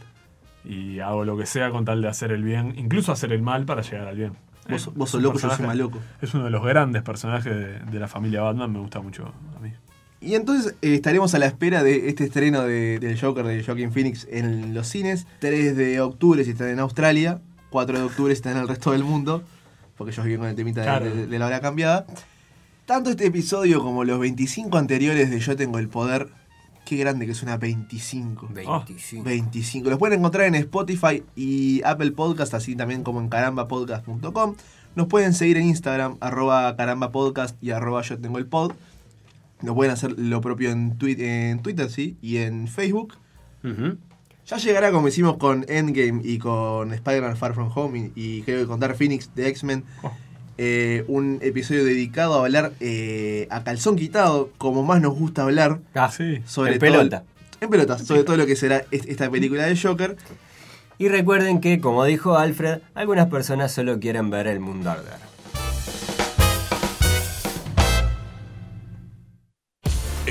[SPEAKER 6] y hago lo que sea con tal de hacer el bien, incluso hacer el mal para llegar al bien.
[SPEAKER 4] Vos,
[SPEAKER 6] Eh,
[SPEAKER 4] sos loco, yo soy más loco.
[SPEAKER 6] es uno de los grandes personajes de, de la familia Batman, me gusta mucho a mí.
[SPEAKER 4] Y entonces eh, estaremos a la espera de este estreno de- del Joker de Joaquin Phoenix en los cines. 3 de octubre si están en Australia, 4 de octubre si están en el resto del mundo, porque ellos viven con el temita de-
[SPEAKER 6] Claro.
[SPEAKER 4] de, de la hora cambiada. Tanto este episodio como los 25 anteriores de Yo Tengo el Poder, qué grande que es una 25.
[SPEAKER 5] 25.
[SPEAKER 4] 25. Los pueden encontrar en Spotify y Apple Podcast, así también como en carambapodcast.com. Nos pueden seguir en Instagram, arroba carambapodcast y arroba yo tengo el pod. Nos pueden hacer lo propio en, twi- en Twitter, sí, y en Facebook. Ya llegará como hicimos con Endgame y con Spider-Man Far From Home y, y creo que con Dark Phoenix de X-Men. eh, un episodio dedicado a hablar eh, a calzón quitado, como más nos gusta hablar
[SPEAKER 5] Ah,
[SPEAKER 6] Sí.
[SPEAKER 4] sobre
[SPEAKER 5] en
[SPEAKER 4] todo-
[SPEAKER 5] pelota.
[SPEAKER 4] en pelotas, sobre todo lo que será es- esta película de Joker.
[SPEAKER 5] Y recuerden que, como dijo Alfred, algunas personas solo quieren ver el mundo arder.